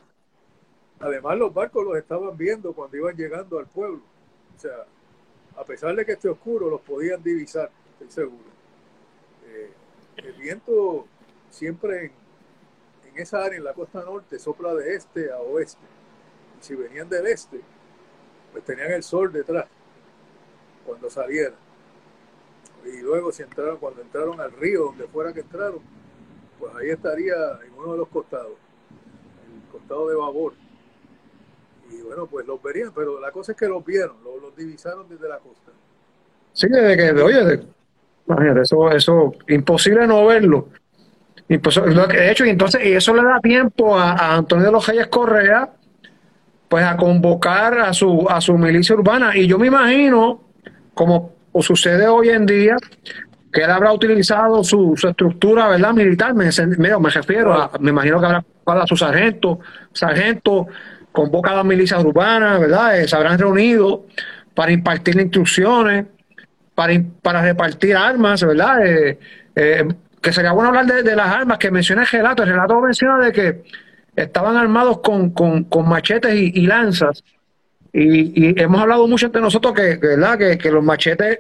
Además, los barcos los estaban viendo cuando iban llegando al pueblo. O sea, a pesar de que esté oscuro, los podían divisar, estoy seguro. Eh, el viento siempre en, esa área, en la costa norte, sopla de este a oeste. Y si venían del este, pues tenían el sol detrás cuando salieran. Y luego, si entraron, cuando entraron al río, donde fuera que entraron, pues ahí estaría en uno de los costados, el costado de babor. Y bueno, pues los verían, pero la cosa es que los vieron, los, divisaron desde la costa. sí, desde que, oye, imagínate, eso, eso, imposible no verlo. Que- de hecho, y entonces, y eso le da tiempo a, Antonio de los Reyes Correa, pues a convocar a su, a su milicia urbana. Y yo me imagino, como sucede hoy en día, que él habrá utilizado su, su estructura, ¿verdad? Militar, me, me, me refiero a, me imagino que habrá a sus sargentos, sargentos, convoca a las milicias urbanas, ¿verdad? Eh, se habrán reunido para impartir instrucciones, para, para repartir armas, ¿verdad? Eh, eh, que sería bueno hablar de, de las armas que menciona el relato. El relato menciona de que estaban armados con, con, con machetes y, y lanzas. Y, y hemos hablado mucho entre nosotros que, ¿verdad? Que, que los machetes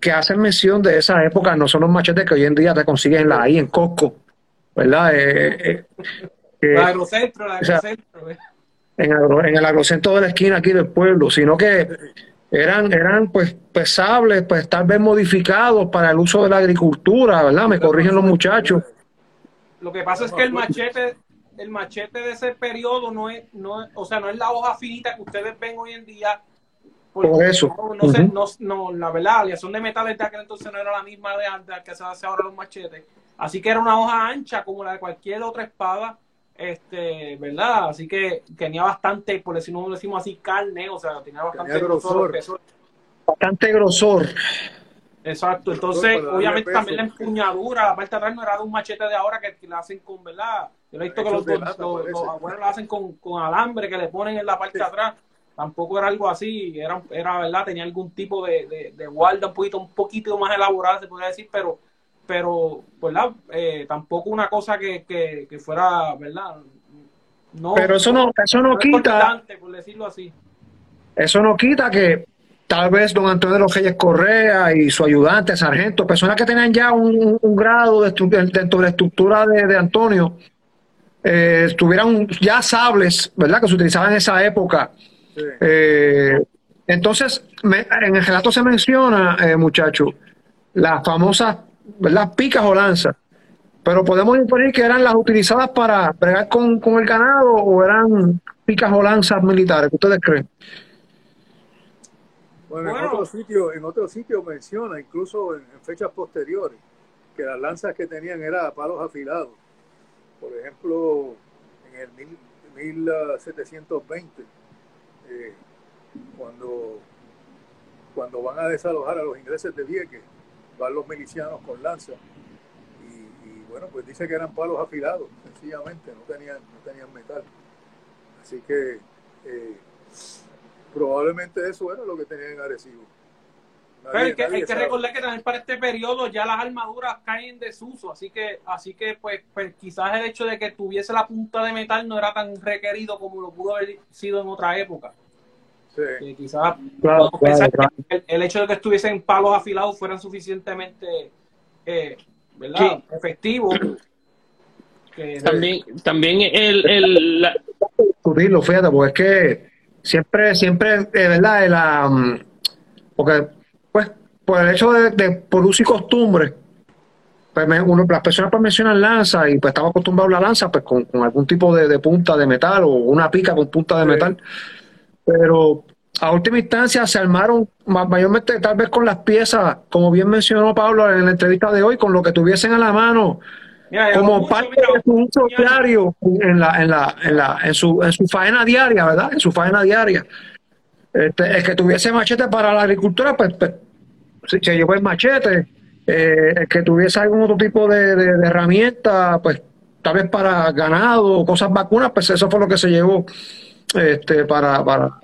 que hacen mención de esa época no son los machetes que hoy en día te consiguen la, ahí en Costco, ¿verdad? Eh, eh, eh, La agrocentro, la o sea, agrocentro. eh. En, agro- en el agrocentro de la esquina aquí del pueblo, sino que eran, eran pues pesables, pues tal vez modificados para el uso de la agricultura, ¿verdad? Me corrigen los muchachos. Lo que pasa es que el machete, el machete de ese periodo no es, no es- o sea, no es la hoja finita que ustedes ven hoy en día. Por eso. No, no no, no, la verdad, la aleación de metales de aquel entonces no era la misma de antes que se hace ahora los machetes. Así que era una hoja ancha como la de cualquier otra espada, este, ¿verdad? Así que tenía bastante, por decirlo no decimos así, carne, o sea, tenía bastante Tenía grosor. Bastante grosor. Exacto, entonces obviamente también la empuñadura, la parte de atrás no era de un machete de ahora que, que la hacen con, ¿verdad? Yo he visto que los, de los- lata, los- parece. los abuelos lo hacen con, con alambre que le ponen en la parte de atrás. Tampoco era algo así, era, era verdad, tenía algún tipo de, de, de guarda un poquito, un poquito más elaborada, se podría decir, pero, pero, ¿verdad? Eh, tampoco una cosa que, que, que fuera, ¿verdad? No, Pero eso no, eso no quita, por decirlo así. eso no quita que tal vez don Antonio de los Reyes Correa y su ayudante, sargento, personas que tenían ya un, un grado de dentro de la estructura de, de Antonio, eh, tuvieran ya sables, ¿verdad? Que se utilizaban en esa época. Sí. Eh, entonces, me- en el relato se menciona, eh, muchachos, las famosas, ¿verdad? Picas o lanzas. Pero podemos inferir que eran las utilizadas para bregar con, con el ganado o eran picas o lanzas militares. ¿Qué ustedes creen? Bueno, Bueno. en otro sitio, en otro sitio menciona, incluso en, en fechas posteriores, que las lanzas que tenían eran a palos afilados. Por ejemplo, en el mil- 1720, eh, cuando, cuando van a desalojar a los ingleses de Vieques, van los milicianos con lanzas. Y, y, bueno, pues dice que eran palos afilados, sencillamente, no tenían, no tenían metal. Así que eh, probablemente eso era lo que tenían en Arecibo. Pero Nadie- hay que, nadie hay que recordar que también para este periodo ya las armaduras caen en desuso, así que, así que pues, pues quizás el hecho de que tuviese la punta de metal no era tan requerido como lo pudo haber sido en otra época. Sí. Que quizás Claro, podemos pensar claro, que el, el hecho de que estuviesen palos afilados fueran suficientemente eh, ¿verdad? Sí. efectivos. Que, También, también el, el, la- discutirlo, fíjate, porque es que siempre, siempre, de verdad, el, ah, mm, porque, pues, por el hecho de, de por uso y costumbre, pues me- uno- las personas pues mencionan lanza y pues estamos acostumbrados a la lanza, pues con, con algún tipo de, de punta de metal o una pica con punta de Sí. metal, pero a última instancia se armaron ma- mayormente tal vez con las piezas, como bien mencionó Pablo en la entrevista de hoy, con lo que tuviesen a la mano como mucho, parte mira, de su uso diario en la, en la, en la, en su, en su faena diaria, ¿verdad? En su faena diaria. Este, el que tuviese machete para la agricultura, pues, pues se, llevó el machete. Eh, el que tuviese algún otro tipo de, de- de herramienta, pues tal vez para ganado o cosas vacunas, pues eso fue lo que se llevó este, para, para,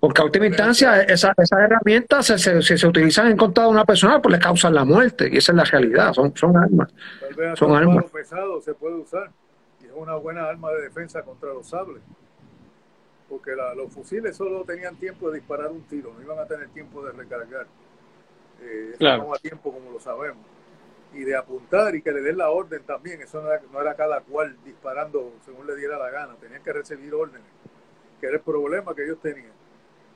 porque a última instancia esa- esas herramientas se, se, utilizan en contra de una persona, pues le causan la muerte, y esa es la realidad, son, son armas. Tal vez hasta Son armas. pesado se puede usar y es una buena arma de defensa contra los sables. Porque la- los fusiles solo tenían tiempo de disparar un tiro, no iban a tener tiempo de recargar. Eh, Claro. toma tiempo, como lo sabemos. Y de apuntar y que le den la orden también, eso no era, no era cada cual disparando según le diera la gana, tenían que recibir órdenes, que era el problema que ellos tenían,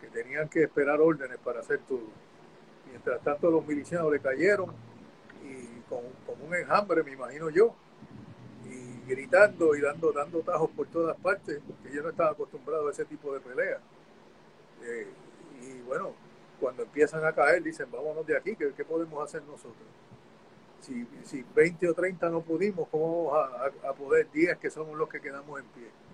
que tenían que esperar órdenes para hacer todo. Mientras tanto los milicianos le cayeron y con, un enjambre, me imagino yo, y gritando y dando, dando tajos por todas partes, porque yo no estaba acostumbrado a ese tipo de pelea. Eh, y bueno, cuando empiezan a caer, dicen, vámonos de aquí, ¿qué, qué podemos hacer nosotros? Si, si 20 o 30 no pudimos, ¿cómo vamos a poder 10 que somos los que quedamos en pie?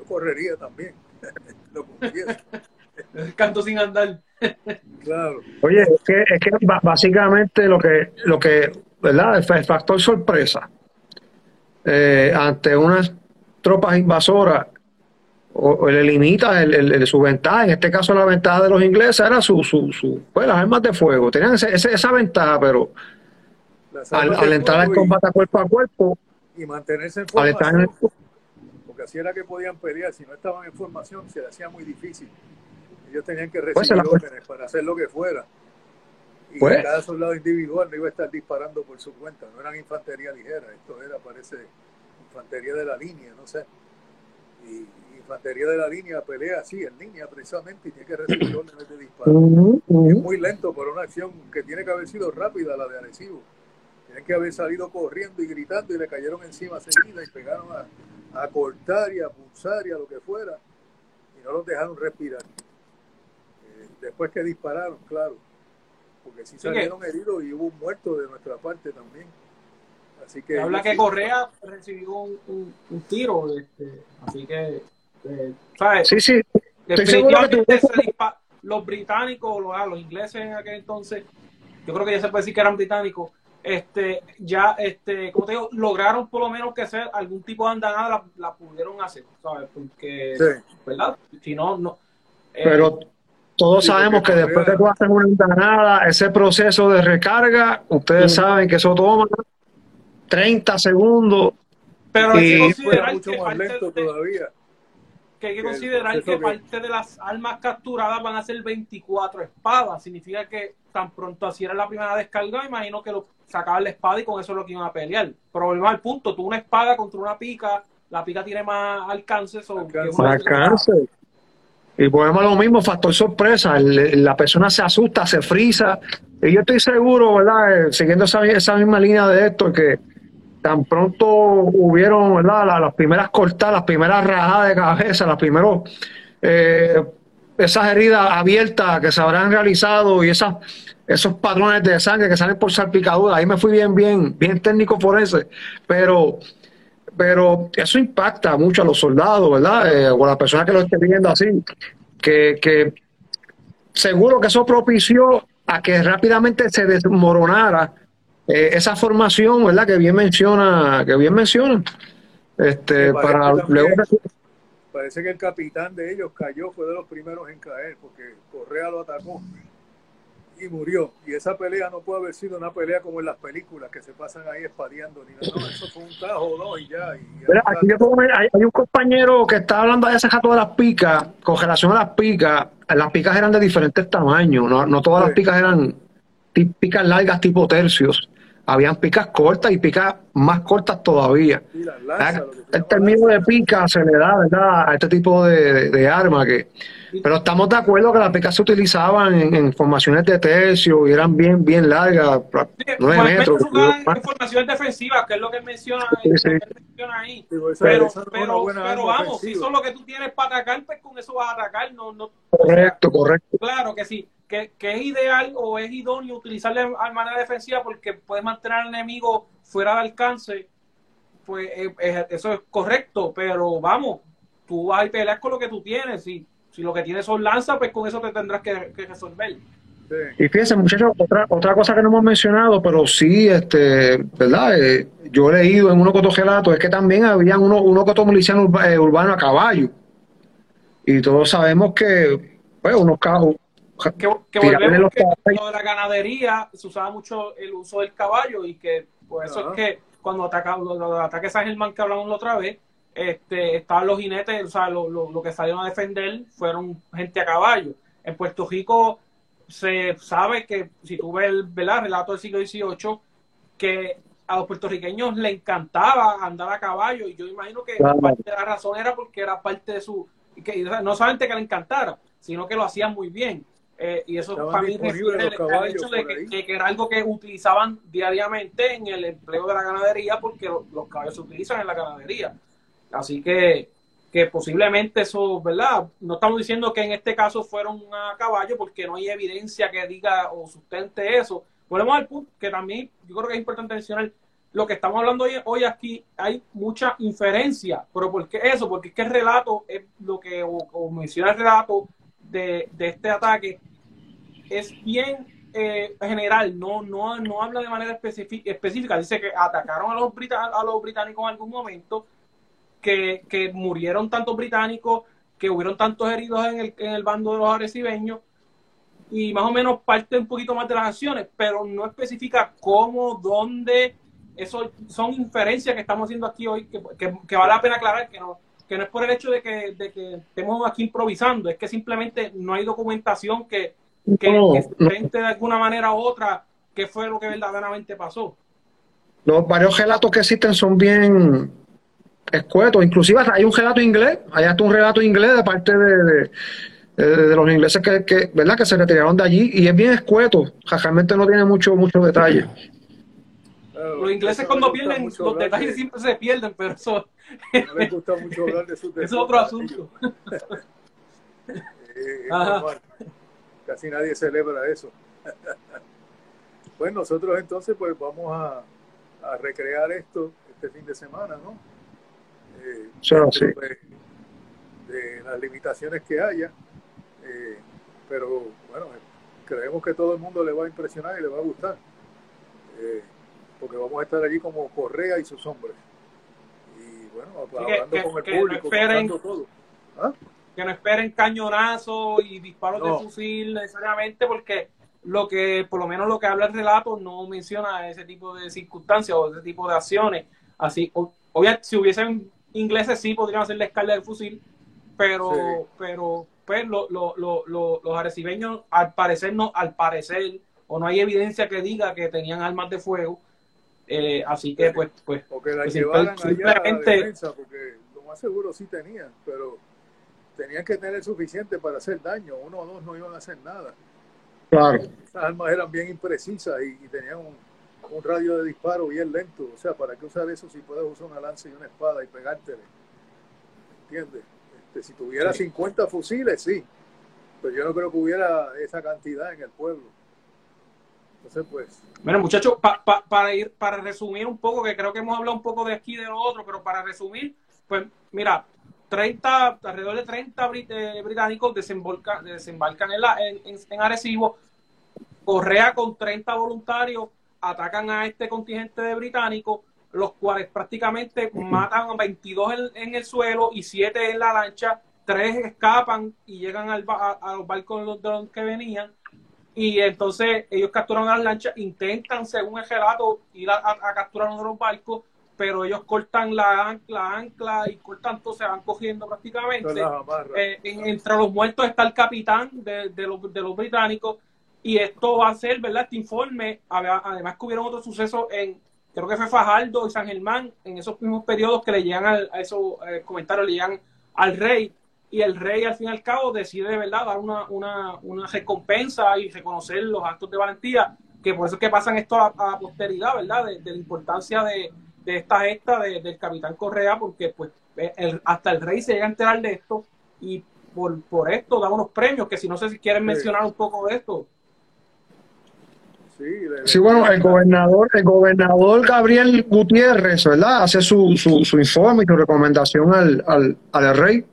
Yo correría también, lo confieso, canto sin andar. claro. Oye, es que, es que básicamente lo que, lo que, ¿verdad? El, fa- el factor sorpresa eh, ante unas tropas invasoras o, o le limita el, el- el- su ventaja, en este caso la ventaja de los ingleses era su, su, su pues las armas de fuego, tenían ese- ese- esa ventaja, pero Las al, al entrar al y- combate cuerpo a cuerpo, y mantenerse en al estar en el- porque así era que podían pelear. Si no estaban en formación, se les hacía muy difícil. Ellos tenían que Pues recibir la- órdenes para hacer lo que fuera. Y Pues. cada soldado individual no iba a estar disparando por su cuenta. No eran infantería ligera, esto era, parece, infantería de la línea, no sé. Y infantería de la línea pelea así, en línea precisamente, y tiene que recibir órdenes de disparo. Es muy lento para una acción que tiene que haber sido rápida la de Arecibo. Tienen que haber salido corriendo y gritando y le cayeron encima seguida y pegaron a, a cortar y a pulsar y a lo que fuera y no los dejaron respirar. Eh, después que dispararon, claro, porque sí que- salieron heridos y hubo un muerto de nuestra parte también. Así que Habla que Correa recibió un, un- un tiro, este, así que, eh, ¿sabes? Sí, sí, estoy seguro que Definitivamente tú- dispa- los británicos, los, ah, los ingleses en aquel entonces, yo creo que ya se puede decir que eran británicos, este, ya, este, como te digo, lograron por lo menos que hacer algún tipo de andanada, la, la pudieron hacer, ¿sabes? Porque, Sí. ¿verdad? Si no, no. eh, pero todos sabemos que después Correa- que tú haces una empanada, ese proceso de recarga, ustedes saben que eso toma 30 segundos. pero hay que y- fue considerar mucho que más lento de- todavía. que hay que considerar que parte de las armas capturadas van a ser 24 espadas. Significa que tan pronto hacían la primera descarga, imagino que lo sacaban la espada y con eso es lo que iban a pelear. Problema al punto, tú una espada contra una pica, la pica tiene más alcance. so, Alcance. Y podemos lo mismo, factor sorpresa. el- la persona se asusta, se frisa. Y yo estoy seguro, ¿verdad? Eh, Siguiendo esa, esa misma línea de esto, que tan pronto hubieron, ¿verdad? La- las primeras cortadas, las primeras rajadas de cabeza, las primeros, eh, esas heridas abiertas que se habrán realizado y esas, esos patrones de sangre que salen por salpicadura. Ahí me fui bien, bien, bien técnico por ese. Pero pero eso impacta mucho a los soldados, ¿verdad? Eh, o a la persona que lo esté viendo así, que, que seguro que eso propició a que rápidamente se desmoronara eh, esa formación, ¿verdad? Que bien menciona, que bien menciona. Este, para luego Parece que el capitán de ellos cayó, fue de los primeros en caer, porque Correa lo atacó y murió. Y esa pelea no puede haber sido una pelea como en las películas que se pasan ahí espadeando ni nada. No, eso fue un tajo. Y ya. Y ya Mira, aquí yo puedo ver, hay, hay un compañero que está hablando de ese jato de las picas, con relación a las picas, las picas eran de diferentes tamaños, no, no todas las picas eran picas largas tipo tercios, habían picas cortas y picas más cortas todavía. que se El término de lanza. pica se le da, ¿verdad? A este tipo de, de, de arma que... Pero estamos de acuerdo que las picas se utilizaban en, en formaciones de tercio y eran bien, bien largas, Sí, nueve usualmente metros. se usaban en formaciones defensivas, que es lo que él menciona, Sí, sí. que menciona ahí. Esa- Pero, pero, pero arma vamos, si eso es lo que tú tienes para atacar, pues con eso vas a atacar. No, no, o sea, Correcto, correcto. Claro que sí, que, que es ideal o es idóneo utilizarle de manera defensiva porque puedes mantener al enemigo fuera de alcance, pues eh, eh, eso es correcto, pero vamos, tú vas a pelear con lo que tú tienes, si, si lo que tienes son lanzas, pues con eso te tendrás que, que resolver. Y fíjense, muchachos, otra, otra cosa que no hemos mencionado, pero sí, este, ¿verdad? Eh, yo he leído en uno coto relatos, es que también habían unos uno coto miliciano urba- eh, urbano a caballo. Y todos sabemos que, pues, unos. Que, que volvemos que de la ganadería se usaba mucho el uso del caballo y que por eso Ajá. es que cuando ataca, los, los ataques San Germán que hablamos la otra vez, este, estaban los jinetes, o sea, lo, lo, lo que salieron a defender fueron gente a caballo. En Puerto Rico se sabe que, si tú ves el ¿verdad? relato del siglo XVIII, que a los puertorriqueños le encantaba andar a caballo y yo imagino que Claro. parte de la razón era porque era parte de su, que no solamente que le encantara, sino que lo hacían muy bien. Eh, y eso Estaban para mí refiere al caballos hecho de que, que- que era algo que utilizaban diariamente en el empleo de la ganadería porque lo- los caballos se utilizan en la ganadería. Así que, que posiblemente eso, ¿verdad? No estamos diciendo que en este caso fueron a caballo porque no hay evidencia que diga o sustente eso. Volvemos al punto que también yo creo que es importante mencionar lo que estamos hablando hoy, hoy aquí, hay mucha inferencia. ¿Pero por qué eso? Porque es que el relato es lo que, o, o menciona el relato de, de este ataque, es bien eh, general, no, no, no habla de manera específica. Dice que atacaron a los, a los británicos en algún momento, que, que murieron tantos británicos, que hubieron tantos heridos en el, en el bando de los arecibeños, y más o menos parte un poquito más de las acciones, pero no especifica cómo, dónde. Eso son inferencias que estamos haciendo aquí hoy, que, que, vale la pena aclarar que no, que no es por el hecho de que, de que estemos aquí improvisando, es que simplemente no hay documentación que, que, de alguna manera u otra qué fue lo que verdaderamente pasó. Los varios relatos que existen son bien escuetos, inclusive hay un relato inglés, hay hasta un relato inglés de parte de, de, los ingleses que, ¿verdad? que se retiraron de allí y es bien escueto, realmente no tiene mucho, mucho detalle. los ingleses cuando pierden, los detalles siempre se pierden, pero eso... No les gusta mucho hablar de sus Es otro asunto. Eh, casi nadie celebra eso. pues nosotros entonces pues vamos a, a recrear esto este fin de semana, ¿no? Eh, sí. de, las limitaciones que haya. Eh, pero bueno, creemos que todo el mundo le va a impresionar y le va a gustar. Eh, porque vamos a estar allí como Correa y sus hombres. Y bueno, hablando con el público, no todo. ¿Ah? Que no esperen cañonazos y disparos de fusil necesariamente, porque lo que, por lo menos lo que habla el relato, no menciona ese tipo de circunstancias o ese tipo de acciones. Así, obviamente, si hubiesen ingleses, sí podrían hacer la escala del fusil, pero, pero pues los arecibeños al parecer no, al parecer, o no hay evidencia que diga que tenían armas de fuego, eh, así que pues, pues, o que la pues, llevaran defensa, porque lo más seguro sí tenían, pero tenían que tener suficiente para hacer daño, uno o dos no iban a hacer nada. Claro. Esas armas eran bien imprecisas y, tenían un, un, radio de disparo bien lento, o sea, ¿para qué usar eso si puedes usar una lanza y una espada y pegártele? ¿Entiendes? Este, si tuviera 50 fusiles, sí, pero yo no creo que hubiera esa cantidad en el pueblo. Entonces, pues. Bueno, muchachos, para ir, para resumir un poco, que creo que hemos hablado un poco de aquí y de lo otro, pero para resumir, pues mira, 30, alrededor de 30 eh, británicos desembarcan, en, la, en, en Arecibo. Correa con 30 voluntarios atacan a este contingente de británicos los cuales prácticamente matan a 22 en, el suelo y 7 en la lancha, 3 escapan y llegan al, a, los barcos de los que venían y entonces ellos capturan las lanchas, intentan según el relato ir a, capturar uno de los barcos, pero ellos cortan la ancla, ancla y cortan todo, se van cogiendo prácticamente. Eh, entre los muertos está el capitán de, los, de los británicos y esto va a ser, ¿verdad? Este informe, además que hubieron otros sucesos en, creo que fue Fajardo y San Germán, en esos mismos periodos que le llegan a esos eh, comentarios, le llegan al rey, y el rey al fin y al cabo decide de verdad dar una, una, una recompensa y reconocer los actos de valentía, que por eso es que pasan esto a, la posteridad, ¿verdad? De, la importancia de, esta gesta del capitán Correa, porque pues hasta el rey se llega a enterar de esto y por, por esto da unos premios, que si no sé si quieren mencionar un poco de esto. Sí, bueno, el gobernador, el gobernador Gabriel Gutiérrez, ¿verdad? Hace su, su, informe y su recomendación al, al, al, rey.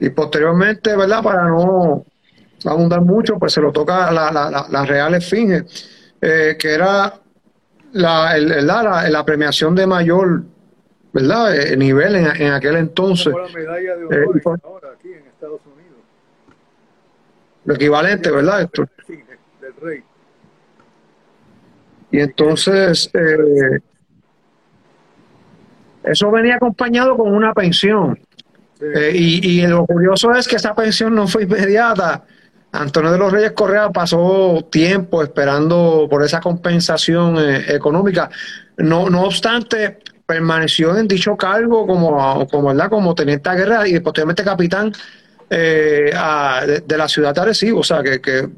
Y posteriormente, ¿verdad? Para no abundar mucho, pues se lo toca la, la, la, Real Esfinge, eh, que era la, el, la, la, premiación de mayor, ¿verdad? Eh, nivel en, en, aquel entonces. la medalla de honor eh, ahora aquí en Estados Unidos. Lo equivalente, ¿verdad? Esto. Del rey. Y entonces, eh, eso venía acompañado con una pensión. Eh, y, y, lo curioso es que esa pensión no fue inmediata. Antonio de los Reyes Correa pasó tiempo esperando por esa compensación eh, económica. No, no obstante, permaneció en dicho cargo como, como, ¿verdad? como teniente de guerra y posteriormente capitán de, la ciudad de Arecibo. O sea, que, que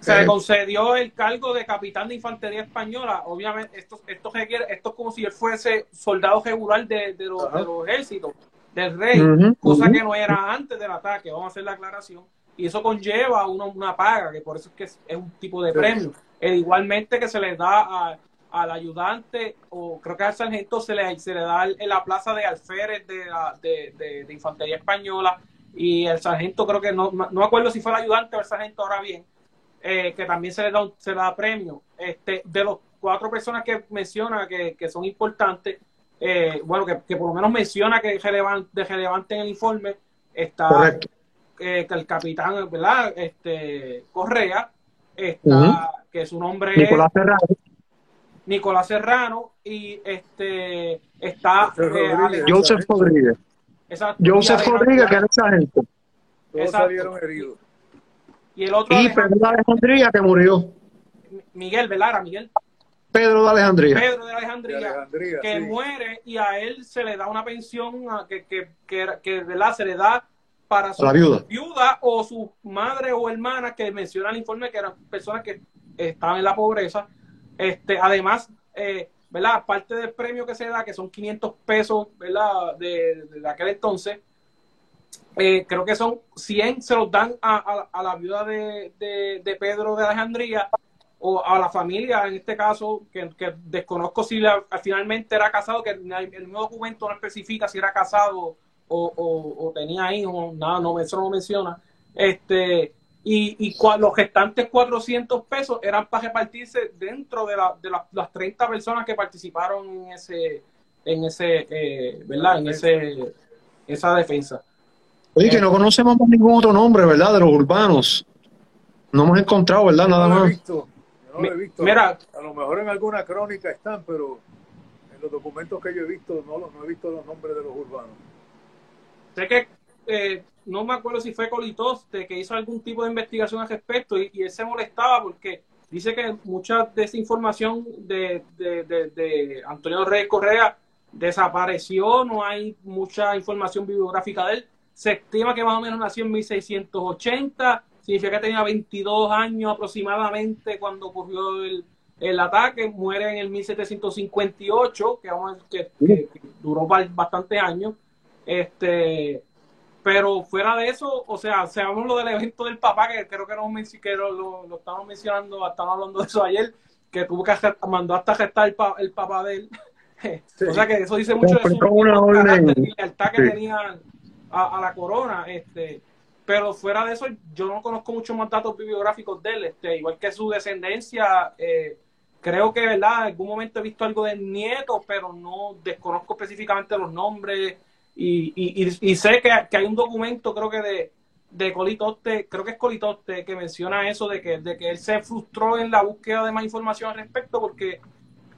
se le concedió el cargo de capitán de infantería española. Obviamente, esto, esto requiere, esto es como si él fuese soldado regular de, de, los, ejércitos del rey, cosa que no era antes del ataque. Vamos a hacer la aclaración. Y eso conlleva una, una paga, que por eso es que es, un tipo de premio. E igualmente que se le da al ayudante, o creo que al sargento se le, se le da en la plaza de alférez de, de, de, infantería española. Y el sargento, creo que no, no acuerdo si fue el ayudante o el sargento ahora bien eh, que también se le da, se le da premio. Este, de los cuatro personas que menciona que, que son importantes, eh, bueno, que, por lo menos menciona que es relevante, relevante en el informe, está eh, que el capitán, ¿verdad? Este, Correa, está, que su nombre Nicolás es Serrano. Nicolás Serrano, y este está eh, Rodríguez. Joseph Rodríguez. exacto, Joseph Rodríguez, que era el sargento. Todos Exacto. salieron heridos. Y el otro, Y Alejandro- Pedro de Alejandría, que murió. Miguel, ¿verdad? Era Miguel. Pedro de Alejandría. Pedro de De Alejandría, Alejandría, que sí. muere y a él se le da una pensión a- que, que, que, que, ¿verdad? se le da para su La viuda. viuda o su madre o hermana que menciona el informe que eran personas que estaban en la pobreza. Este, además, eh, ¿verdad? Aparte del premio que se da, que son 500 pesos, ¿verdad? De, de aquel entonces, eh, creo que son 100 se los dan a, a- a la viuda de, de- de Pedro de Alejandría o a la familia, en este caso, que, que desconozco si la- finalmente era casado, que el, el documento no especifica si era casado o, o- o tenía hijos, nada, no, eso no lo menciona. Este, y, y cua- los restantes 400 pesos eran para repartirse dentro de, la- de la- las 30 personas que participaron en ese, en ese, eh, ¿verdad? En ese, esa defensa. Oye, que no conocemos más ningún otro nombre, ¿verdad? De los urbanos. No hemos encontrado, ¿verdad? Nada más. visto. yo no lo he visto. Mira. a lo mejor en alguna crónica están, pero en los documentos que yo he visto no, los- no he visto los nombres de los urbanos. Sé que eh, no me acuerdo si fue Colitoste que hizo algún tipo de investigación al respecto y, él se molestaba porque dice que mucha de esa información de, de, de, Antonio Reyes Correa desapareció, no hay mucha información bibliográfica de él. Se estima que más o menos nació en 1680, significa que tenía 22 años aproximadamente cuando ocurrió el, el ataque, muere en el 1758, que, que, que- duró ba- bastantes años. Este, pero fuera de eso, o sea, sabemos lo del evento del papá, que creo que, no menc- que lo, lo, lo estamos mencionando, estamos hablando de eso ayer, que tuvo que arre- mandó hasta arrestar el, pa- el papá de él. o sea que eso dice mucho de su carácter y lealtad que Sí. tenía a, a la corona. Este, pero fuera de eso, yo no conozco muchos más datos bibliográficos de él, este, igual que su descendencia. eh, creo que, ¿verdad? En algún momento he visto algo de nietos, pero no desconozco específicamente los nombres. Y, y, y, sé que, que hay un documento, creo que de, de Colitoste, creo que es Colitoste, que menciona eso de que, de que él se frustró en la búsqueda de más información al respecto porque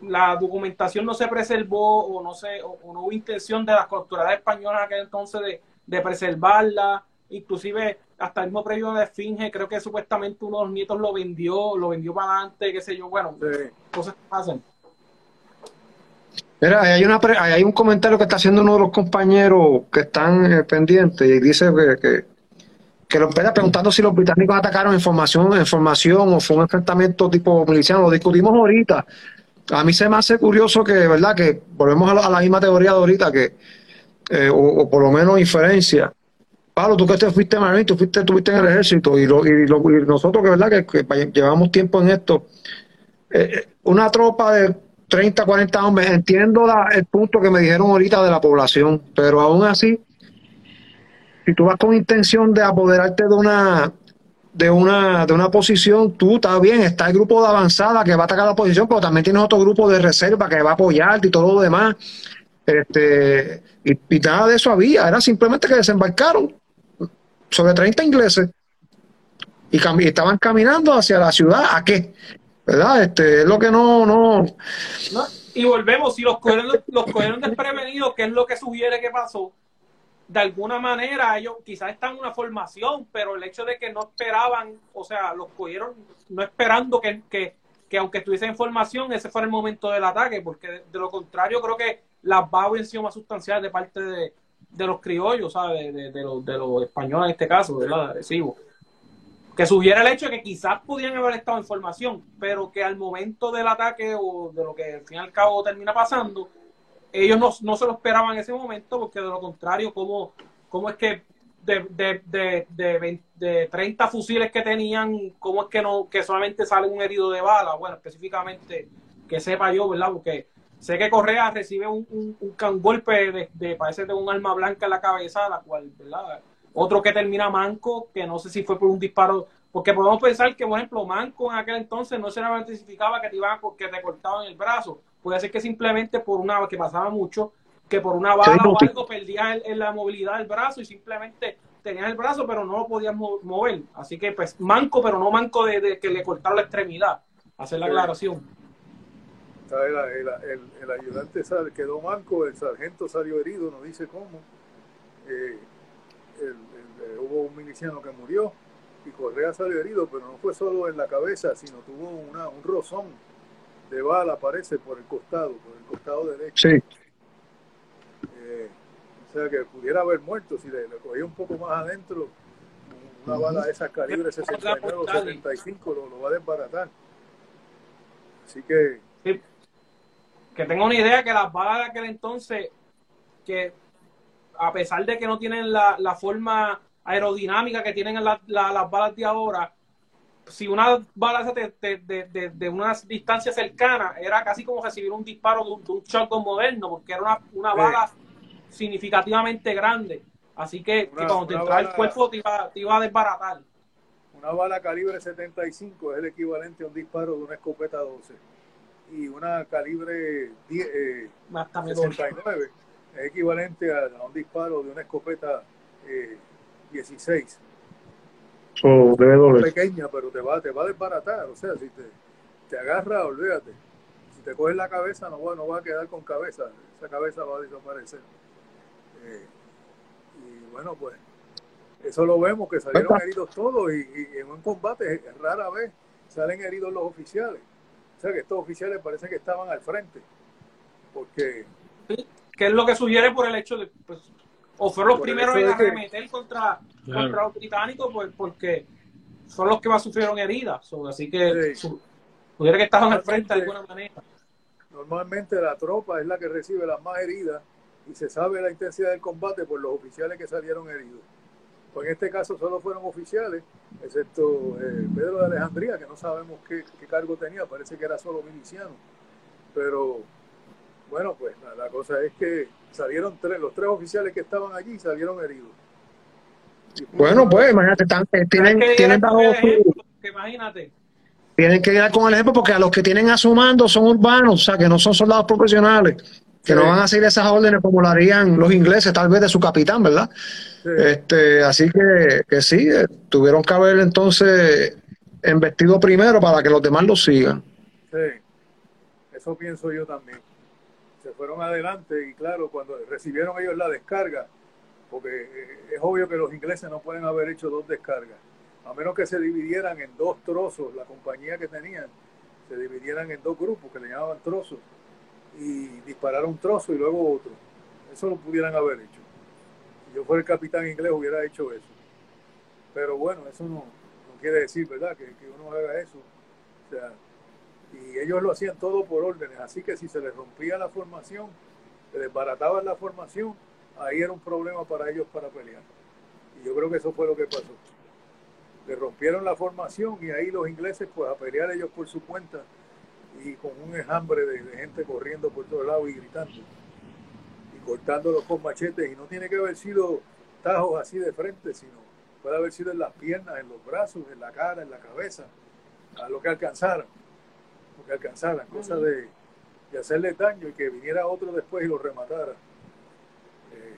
la documentación no se preservó o no se o, o no hubo intención de las autoridades españolas en aquel entonces de, de preservarla. Inclusive hasta el mismo previo de Esfinge creo que supuestamente uno de los nietos lo vendió lo vendió para adelante qué sé yo. Bueno Sí. cosas que pasan Mira, hay, un comentario que está haciendo uno de los compañeros que están eh, pendientes y dice que, que, lo espera preguntando si los británicos atacaron en formación, o fue un enfrentamiento tipo miliciano. Lo discutimos ahorita. A mí se me hace curioso que, ¿verdad? Que volvemos a la, misma teoría de ahorita, que, eh, o, por lo menos inferencia. Pablo, tú que te fuiste marine, tú fuiste, estuviste en el ejército y, lo, y, nosotros que, ¿verdad? Que, que llevamos tiempo en esto. Eh, una tropa de 30, 40 hombres, entiendo el punto que me dijeron ahorita de la población, pero aún así, si tú vas con intención de apoderarte de una de una de una posición, tú estás bien, está el grupo de avanzada que va a atacar la posición, pero también tienes otro grupo de reserva que va a apoyarte y todo lo demás. Este, y, nada de eso había, era simplemente que desembarcaron sobre 30 ingleses y estaban caminando hacia la ciudad, ¿a qué? ¿Verdad? Este, es lo que no, no, y volvemos si los cogieron los cogieron desprevenidos qué es lo que sugiere que pasó de alguna manera ellos quizás están en una formación, pero el hecho de que no esperaban, o sea, los cogieron no esperando que, que, que aunque estuviesen en formación, ese fuera el momento del ataque, porque de, lo contrario creo que las bajas hubieran sido más sustanciales de parte de, de los criollos, ¿sabes? De, de, los, de los españoles en este caso, ¿verdad? Agresivo. Que sugiera el hecho de que quizás pudieran haber estado en formación, pero que al momento del ataque o de lo que al fin y al cabo termina pasando, ellos no, no se lo esperaban en ese momento, porque de lo contrario, ¿cómo, cómo es que de, de, de, de, 20 de 30 fusiles que tenían, cómo es que no que solamente sale un herido de bala? Bueno, específicamente que sepa yo, ¿verdad? Porque sé que Correa recibe un, un golpe de, de, parece de un arma blanca en la cabeza, la cual, ¿verdad? Otro que termina manco, que no sé si fue por un disparo, porque podemos pensar que, por ejemplo, manco en aquel entonces no se le identificaba que te iban a, que te cortaban el brazo, puede ser que simplemente por una, que pasaba mucho, que por una bala o algo perdía el, el, la movilidad del brazo y simplemente tenías el brazo, pero no lo podías mover. Así que, pues, manco, pero no manco de, que le cortaron la extremidad. Hacer la aclaración. El, ayudante quedó manco, el sargento salió herido, no dice cómo. Eh, hubo un miliciano que murió y Correa salió herido, pero no fue solo en la cabeza, sino tuvo una, un rozón de bala, parece, por el costado, por el costado derecho. Sí. Eh, o sea, que pudiera haber muerto si le, cogía un poco más adentro. Una bala de esas calibre 69 o 75 lo, lo va a desbaratar. Así que. Que tengo una idea que las balas de aquel entonces, que a pesar de que no tienen la, la forma aerodinámica que tienen las balas de ahora, si una bala de, de, de, una distancia cercana era casi como recibir un disparo de un, de shotgun moderno, porque era una, una bala significativamente grande. Así que, cuando te entraba el cuerpo te iba, te iba, a desbaratar. Una bala calibre 75 es el equivalente a un disparo de una escopeta 12. Y una calibre 10, eh, 69 es equivalente a, un disparo de una escopeta eh, 16. So, debe doler. Pequeña, pero te va, te va a desbaratar. O sea, si te, te agarra, olvídate. Si te coges la cabeza, no va, no va a quedar con cabeza. Esa cabeza va a desaparecer. Eh, y bueno, pues eso lo vemos, que salieron heridos todos y, en un combate rara vez salen heridos los oficiales. O sea que estos oficiales parece que estaban al frente. Porque... ¿Qué es lo que sugiere por el hecho de... Pues, o fueron los primeros en arremeter contra, contra los británicos pues, porque son los que más sufrieron heridas. así que pudiera que estaban al frente de alguna manera. Normalmente la tropa es la que recibe las más heridas y se sabe la intensidad del combate por los oficiales que salieron heridos. Pues en este caso solo fueron oficiales, excepto eh, Pedro de Alejandría, que no sabemos qué, qué, cargo tenía, parece que era solo miliciano. Pero bueno, pues la, cosa es que salieron tres, los tres oficiales que estaban allí salieron heridos. bueno, pues imagínate, eh, tienen, tienen bajo imagínate. Tienen que ir con el ejemplo porque a los que tienen a su mando son urbanos, o sea, que no son soldados profesionales, que no van a seguir esas órdenes como lo harían los ingleses, tal vez de su capitán, ¿verdad? Este, así que, que sí, eh, tuvieron que haber entonces investido primero para que los demás lo sigan. Sí, eso pienso yo también fueron adelante y claro, cuando recibieron ellos la descarga, porque eh, es obvio que los ingleses no pueden haber hecho dos descargas, a menos que se dividieran en dos trozos, la compañía que tenían, se dividieran en dos grupos que le llamaban trozos y disparar un trozo y luego otro. Eso lo pudieran haber hecho. Si yo fuera el capitán inglés hubiera hecho eso. Pero bueno, eso no, no quiere decir, ¿verdad?, que, que uno haga eso. O sea, y ellos lo hacían todo por órdenes, así que si se les rompía la formación, se desbarataban la formación, ahí era un problema para ellos para pelear. Y yo creo que eso fue lo que pasó. Le rompieron la formación y ahí los ingleses pues a pelear ellos por su cuenta y con un enjambre de, gente corriendo por todos lados y gritando y cortándolos con machetes y no tiene que haber sido tajos así de frente, sino puede haber sido en las piernas, en los brazos, en la cara, en la cabeza, a lo que alcanzaron que alcanzaran, cosa de, hacerle daño y que viniera otro después y lo rematara. Eh,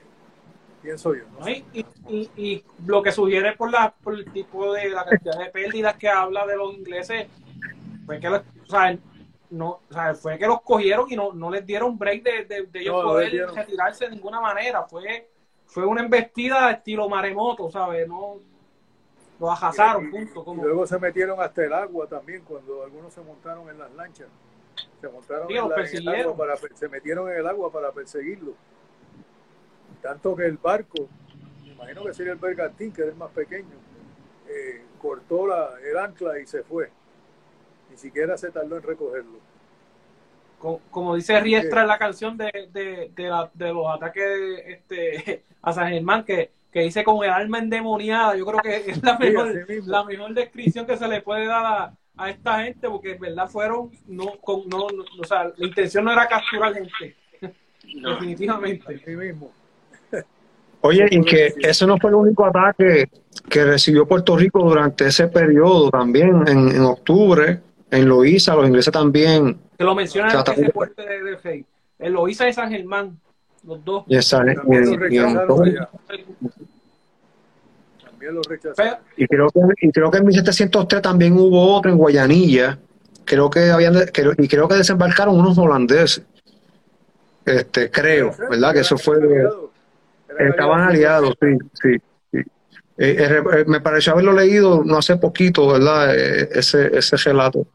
pienso yo. y, lo que sugiere por, la, por el tipo de la cantidad de pérdidas que habla de los ingleses, fue que, no, fue que los cogieron y no, no les dieron break de, de, ellos poder retirarse de ninguna manera. Fue, fue una embestida estilo maremoto, ¿sabes? No, lo ajazaron, punto. Como... Luego se metieron hasta el agua también, cuando algunos se montaron en las lanchas. Se montaron en, el agua para, se metieron en el agua para perseguirlo. Tanto que el barco, me imagino que sería el bergantín, que era el más pequeño, eh, cortó la, el ancla y se fue. Ni siquiera se tardó en recogerlo. Como, dice Riestra en la canción de, de, de, los ataques este, a San Germán, que que dice con el alma endemoniada. Yo creo que es la mejor, la mejor descripción que se le puede dar a, esta gente, porque en verdad fueron, no, con, no, o sea, la intención no era capturar gente. Definitivamente. mismo. Oye, y que ese no fue el único ataque que recibió Puerto Rico durante ese periodo también, en, octubre, en Loíza, los ingleses también. Que lo mencionan en ese fuerte de, de En Loíza y San Germán, los dos. Y, esa, también lo rechazaron. Y creo que, y creo que en 1703 también hubo otro en Guayanilla. Creo que habían, creo- y creo que desembarcaron unos holandeses. Este, creo, ¿verdad? Que eso fue, estaban aliados, sí, sí. sí. Eh, eh, eh, me pareció haberlo leído no hace poquito, ¿verdad? Eh, ese, ese relato.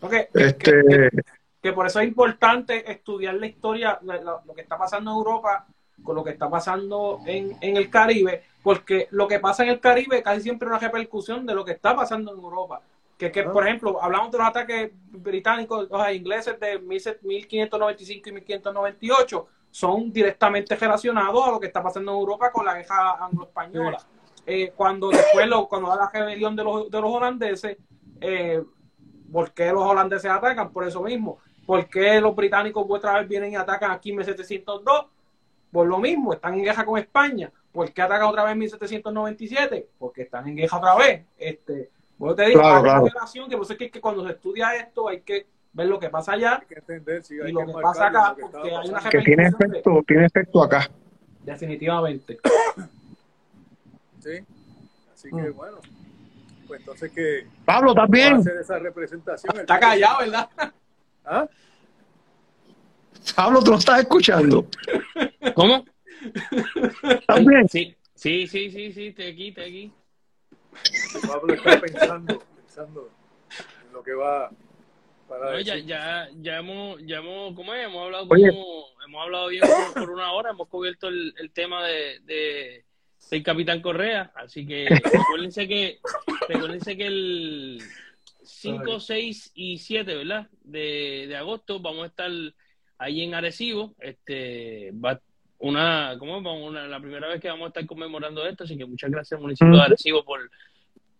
Ok, que- Este, que- que- que por eso es importante estudiar la historia, la- la- lo que está pasando en Europa con lo que está pasando en, en el Caribe, porque lo que pasa en el Caribe casi siempre es una repercusión de lo que está pasando en Europa. Que, que Ah. por ejemplo, hablamos de los ataques británicos, o sea, ingleses de 1595 y 1598, son directamente relacionados a lo que está pasando en Europa con la guerra anglo-española. Eh, cuando después, lo, cuando da la rebelión de los, de los holandeses, eh, ¿por qué los holandeses atacan? Por eso mismo. ¿Por qué los británicos otra vez vienen y atacan aquí en 1702? Por lo mismo, están en guerra con España. ¿Por qué atacan otra vez en 1797? Porque están en guerra otra vez. Este, bueno, te digo, Claro, hay una claro. relación que por eso es que, que cuando se estudia esto hay que ver lo que pasa allá Hay que entender, sí, hay y lo que pasa acá, que porque hay una que tiene de- efecto, tiene efecto acá. definitivamente. Sí. Así que Mm. bueno, pues entonces que Pablo, a también. hacer esa representación. el Está callado. ¿verdad? ¿Ah? Pablo, tú lo estás escuchando. ¿Cómo? También. Sí, sí, sí, sí, sí, estoy aquí, estoy aquí. Pablo está pensando, pensando en lo que va para No, ya, ya, ya hemos, ya hemos, ¿cómo es? Hemos hablado, como- hemos hablado bien por, por una hora, hemos cubierto el, el tema de, de- del Capitán Correa, así que recuérdense que, recuérdense que el 5, 6 y 7, ¿verdad? De, de agosto vamos a estar ahí en Arecibo, este, va una, ¿cómo una, la primera vez que vamos a estar conmemorando esto, así que muchas gracias municipio de. Arecibo por,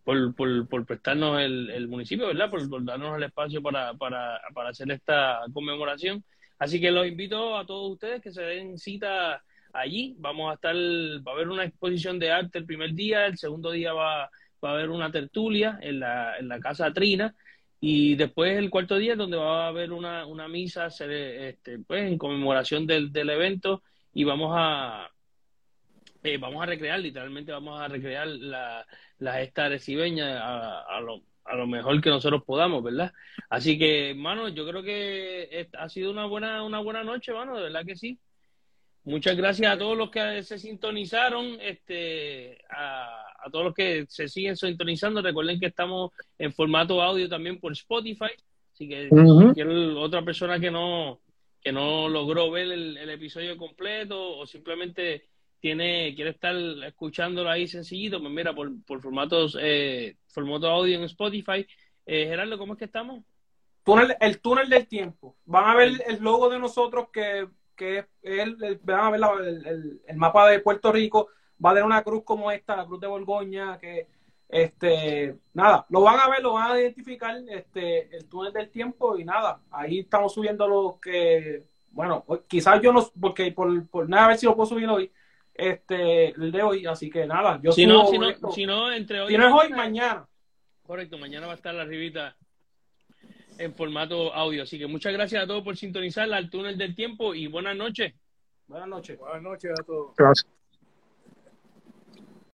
por, por, por prestarnos el, el municipio, ¿verdad? Por, por darnos el espacio para, para, para hacer esta conmemoración. Así que los invito a todos ustedes que se den cita allí. Vamos a estar, va a haber una exposición de arte el primer día, el segundo día va, va a haber una tertulia en la, en la Casa Trina. Y después el cuarto día donde va a haber una, una misa este, pues, en conmemoración del, del evento y vamos a, eh, vamos a recrear, literalmente vamos a recrear la, la gesta arecibeña a, lo, a lo mejor que nosotros podamos, ¿verdad? Así que, hermano, yo creo que ha sido una buena, una buena noche, hermano, de verdad que sí. Muchas gracias a todos los que se sintonizaron, este, a todos los que se siguen sintonizando. Recuerden que estamos en formato audio también por Spotify, así que cualquier otra persona que no que no logró ver el, el episodio completo o simplemente tiene quiere estar escuchándolo ahí sencillito, pues mira, por, por formatos eh, formato audio en Spotify. Eh, Gerardo, ¿cómo es que estamos? túnel, el túnel del tiempo. Van a ver el logo de nosotros que, que es el, el- van a ver la- el, el- el mapa de Puerto Rico. Va a tener una cruz como esta, la cruz de Borgoña, que este nada, lo van a ver, lo van a identificar, este, el túnel del tiempo y nada, ahí estamos subiendo lo que, bueno, hoy- quizás yo no, porque por, por nada a ver si lo puedo subir hoy, este, el de hoy, así que nada, yo Si no, si no, esto. si no, entre hoy Si no es hoy, mañana. Correcto, mañana va a estar la ribita en formato audio. Así que muchas gracias a todos por sintonizar al túnel del tiempo y buenas noches. Buenas noches. Buenas noches a todos. Gracias.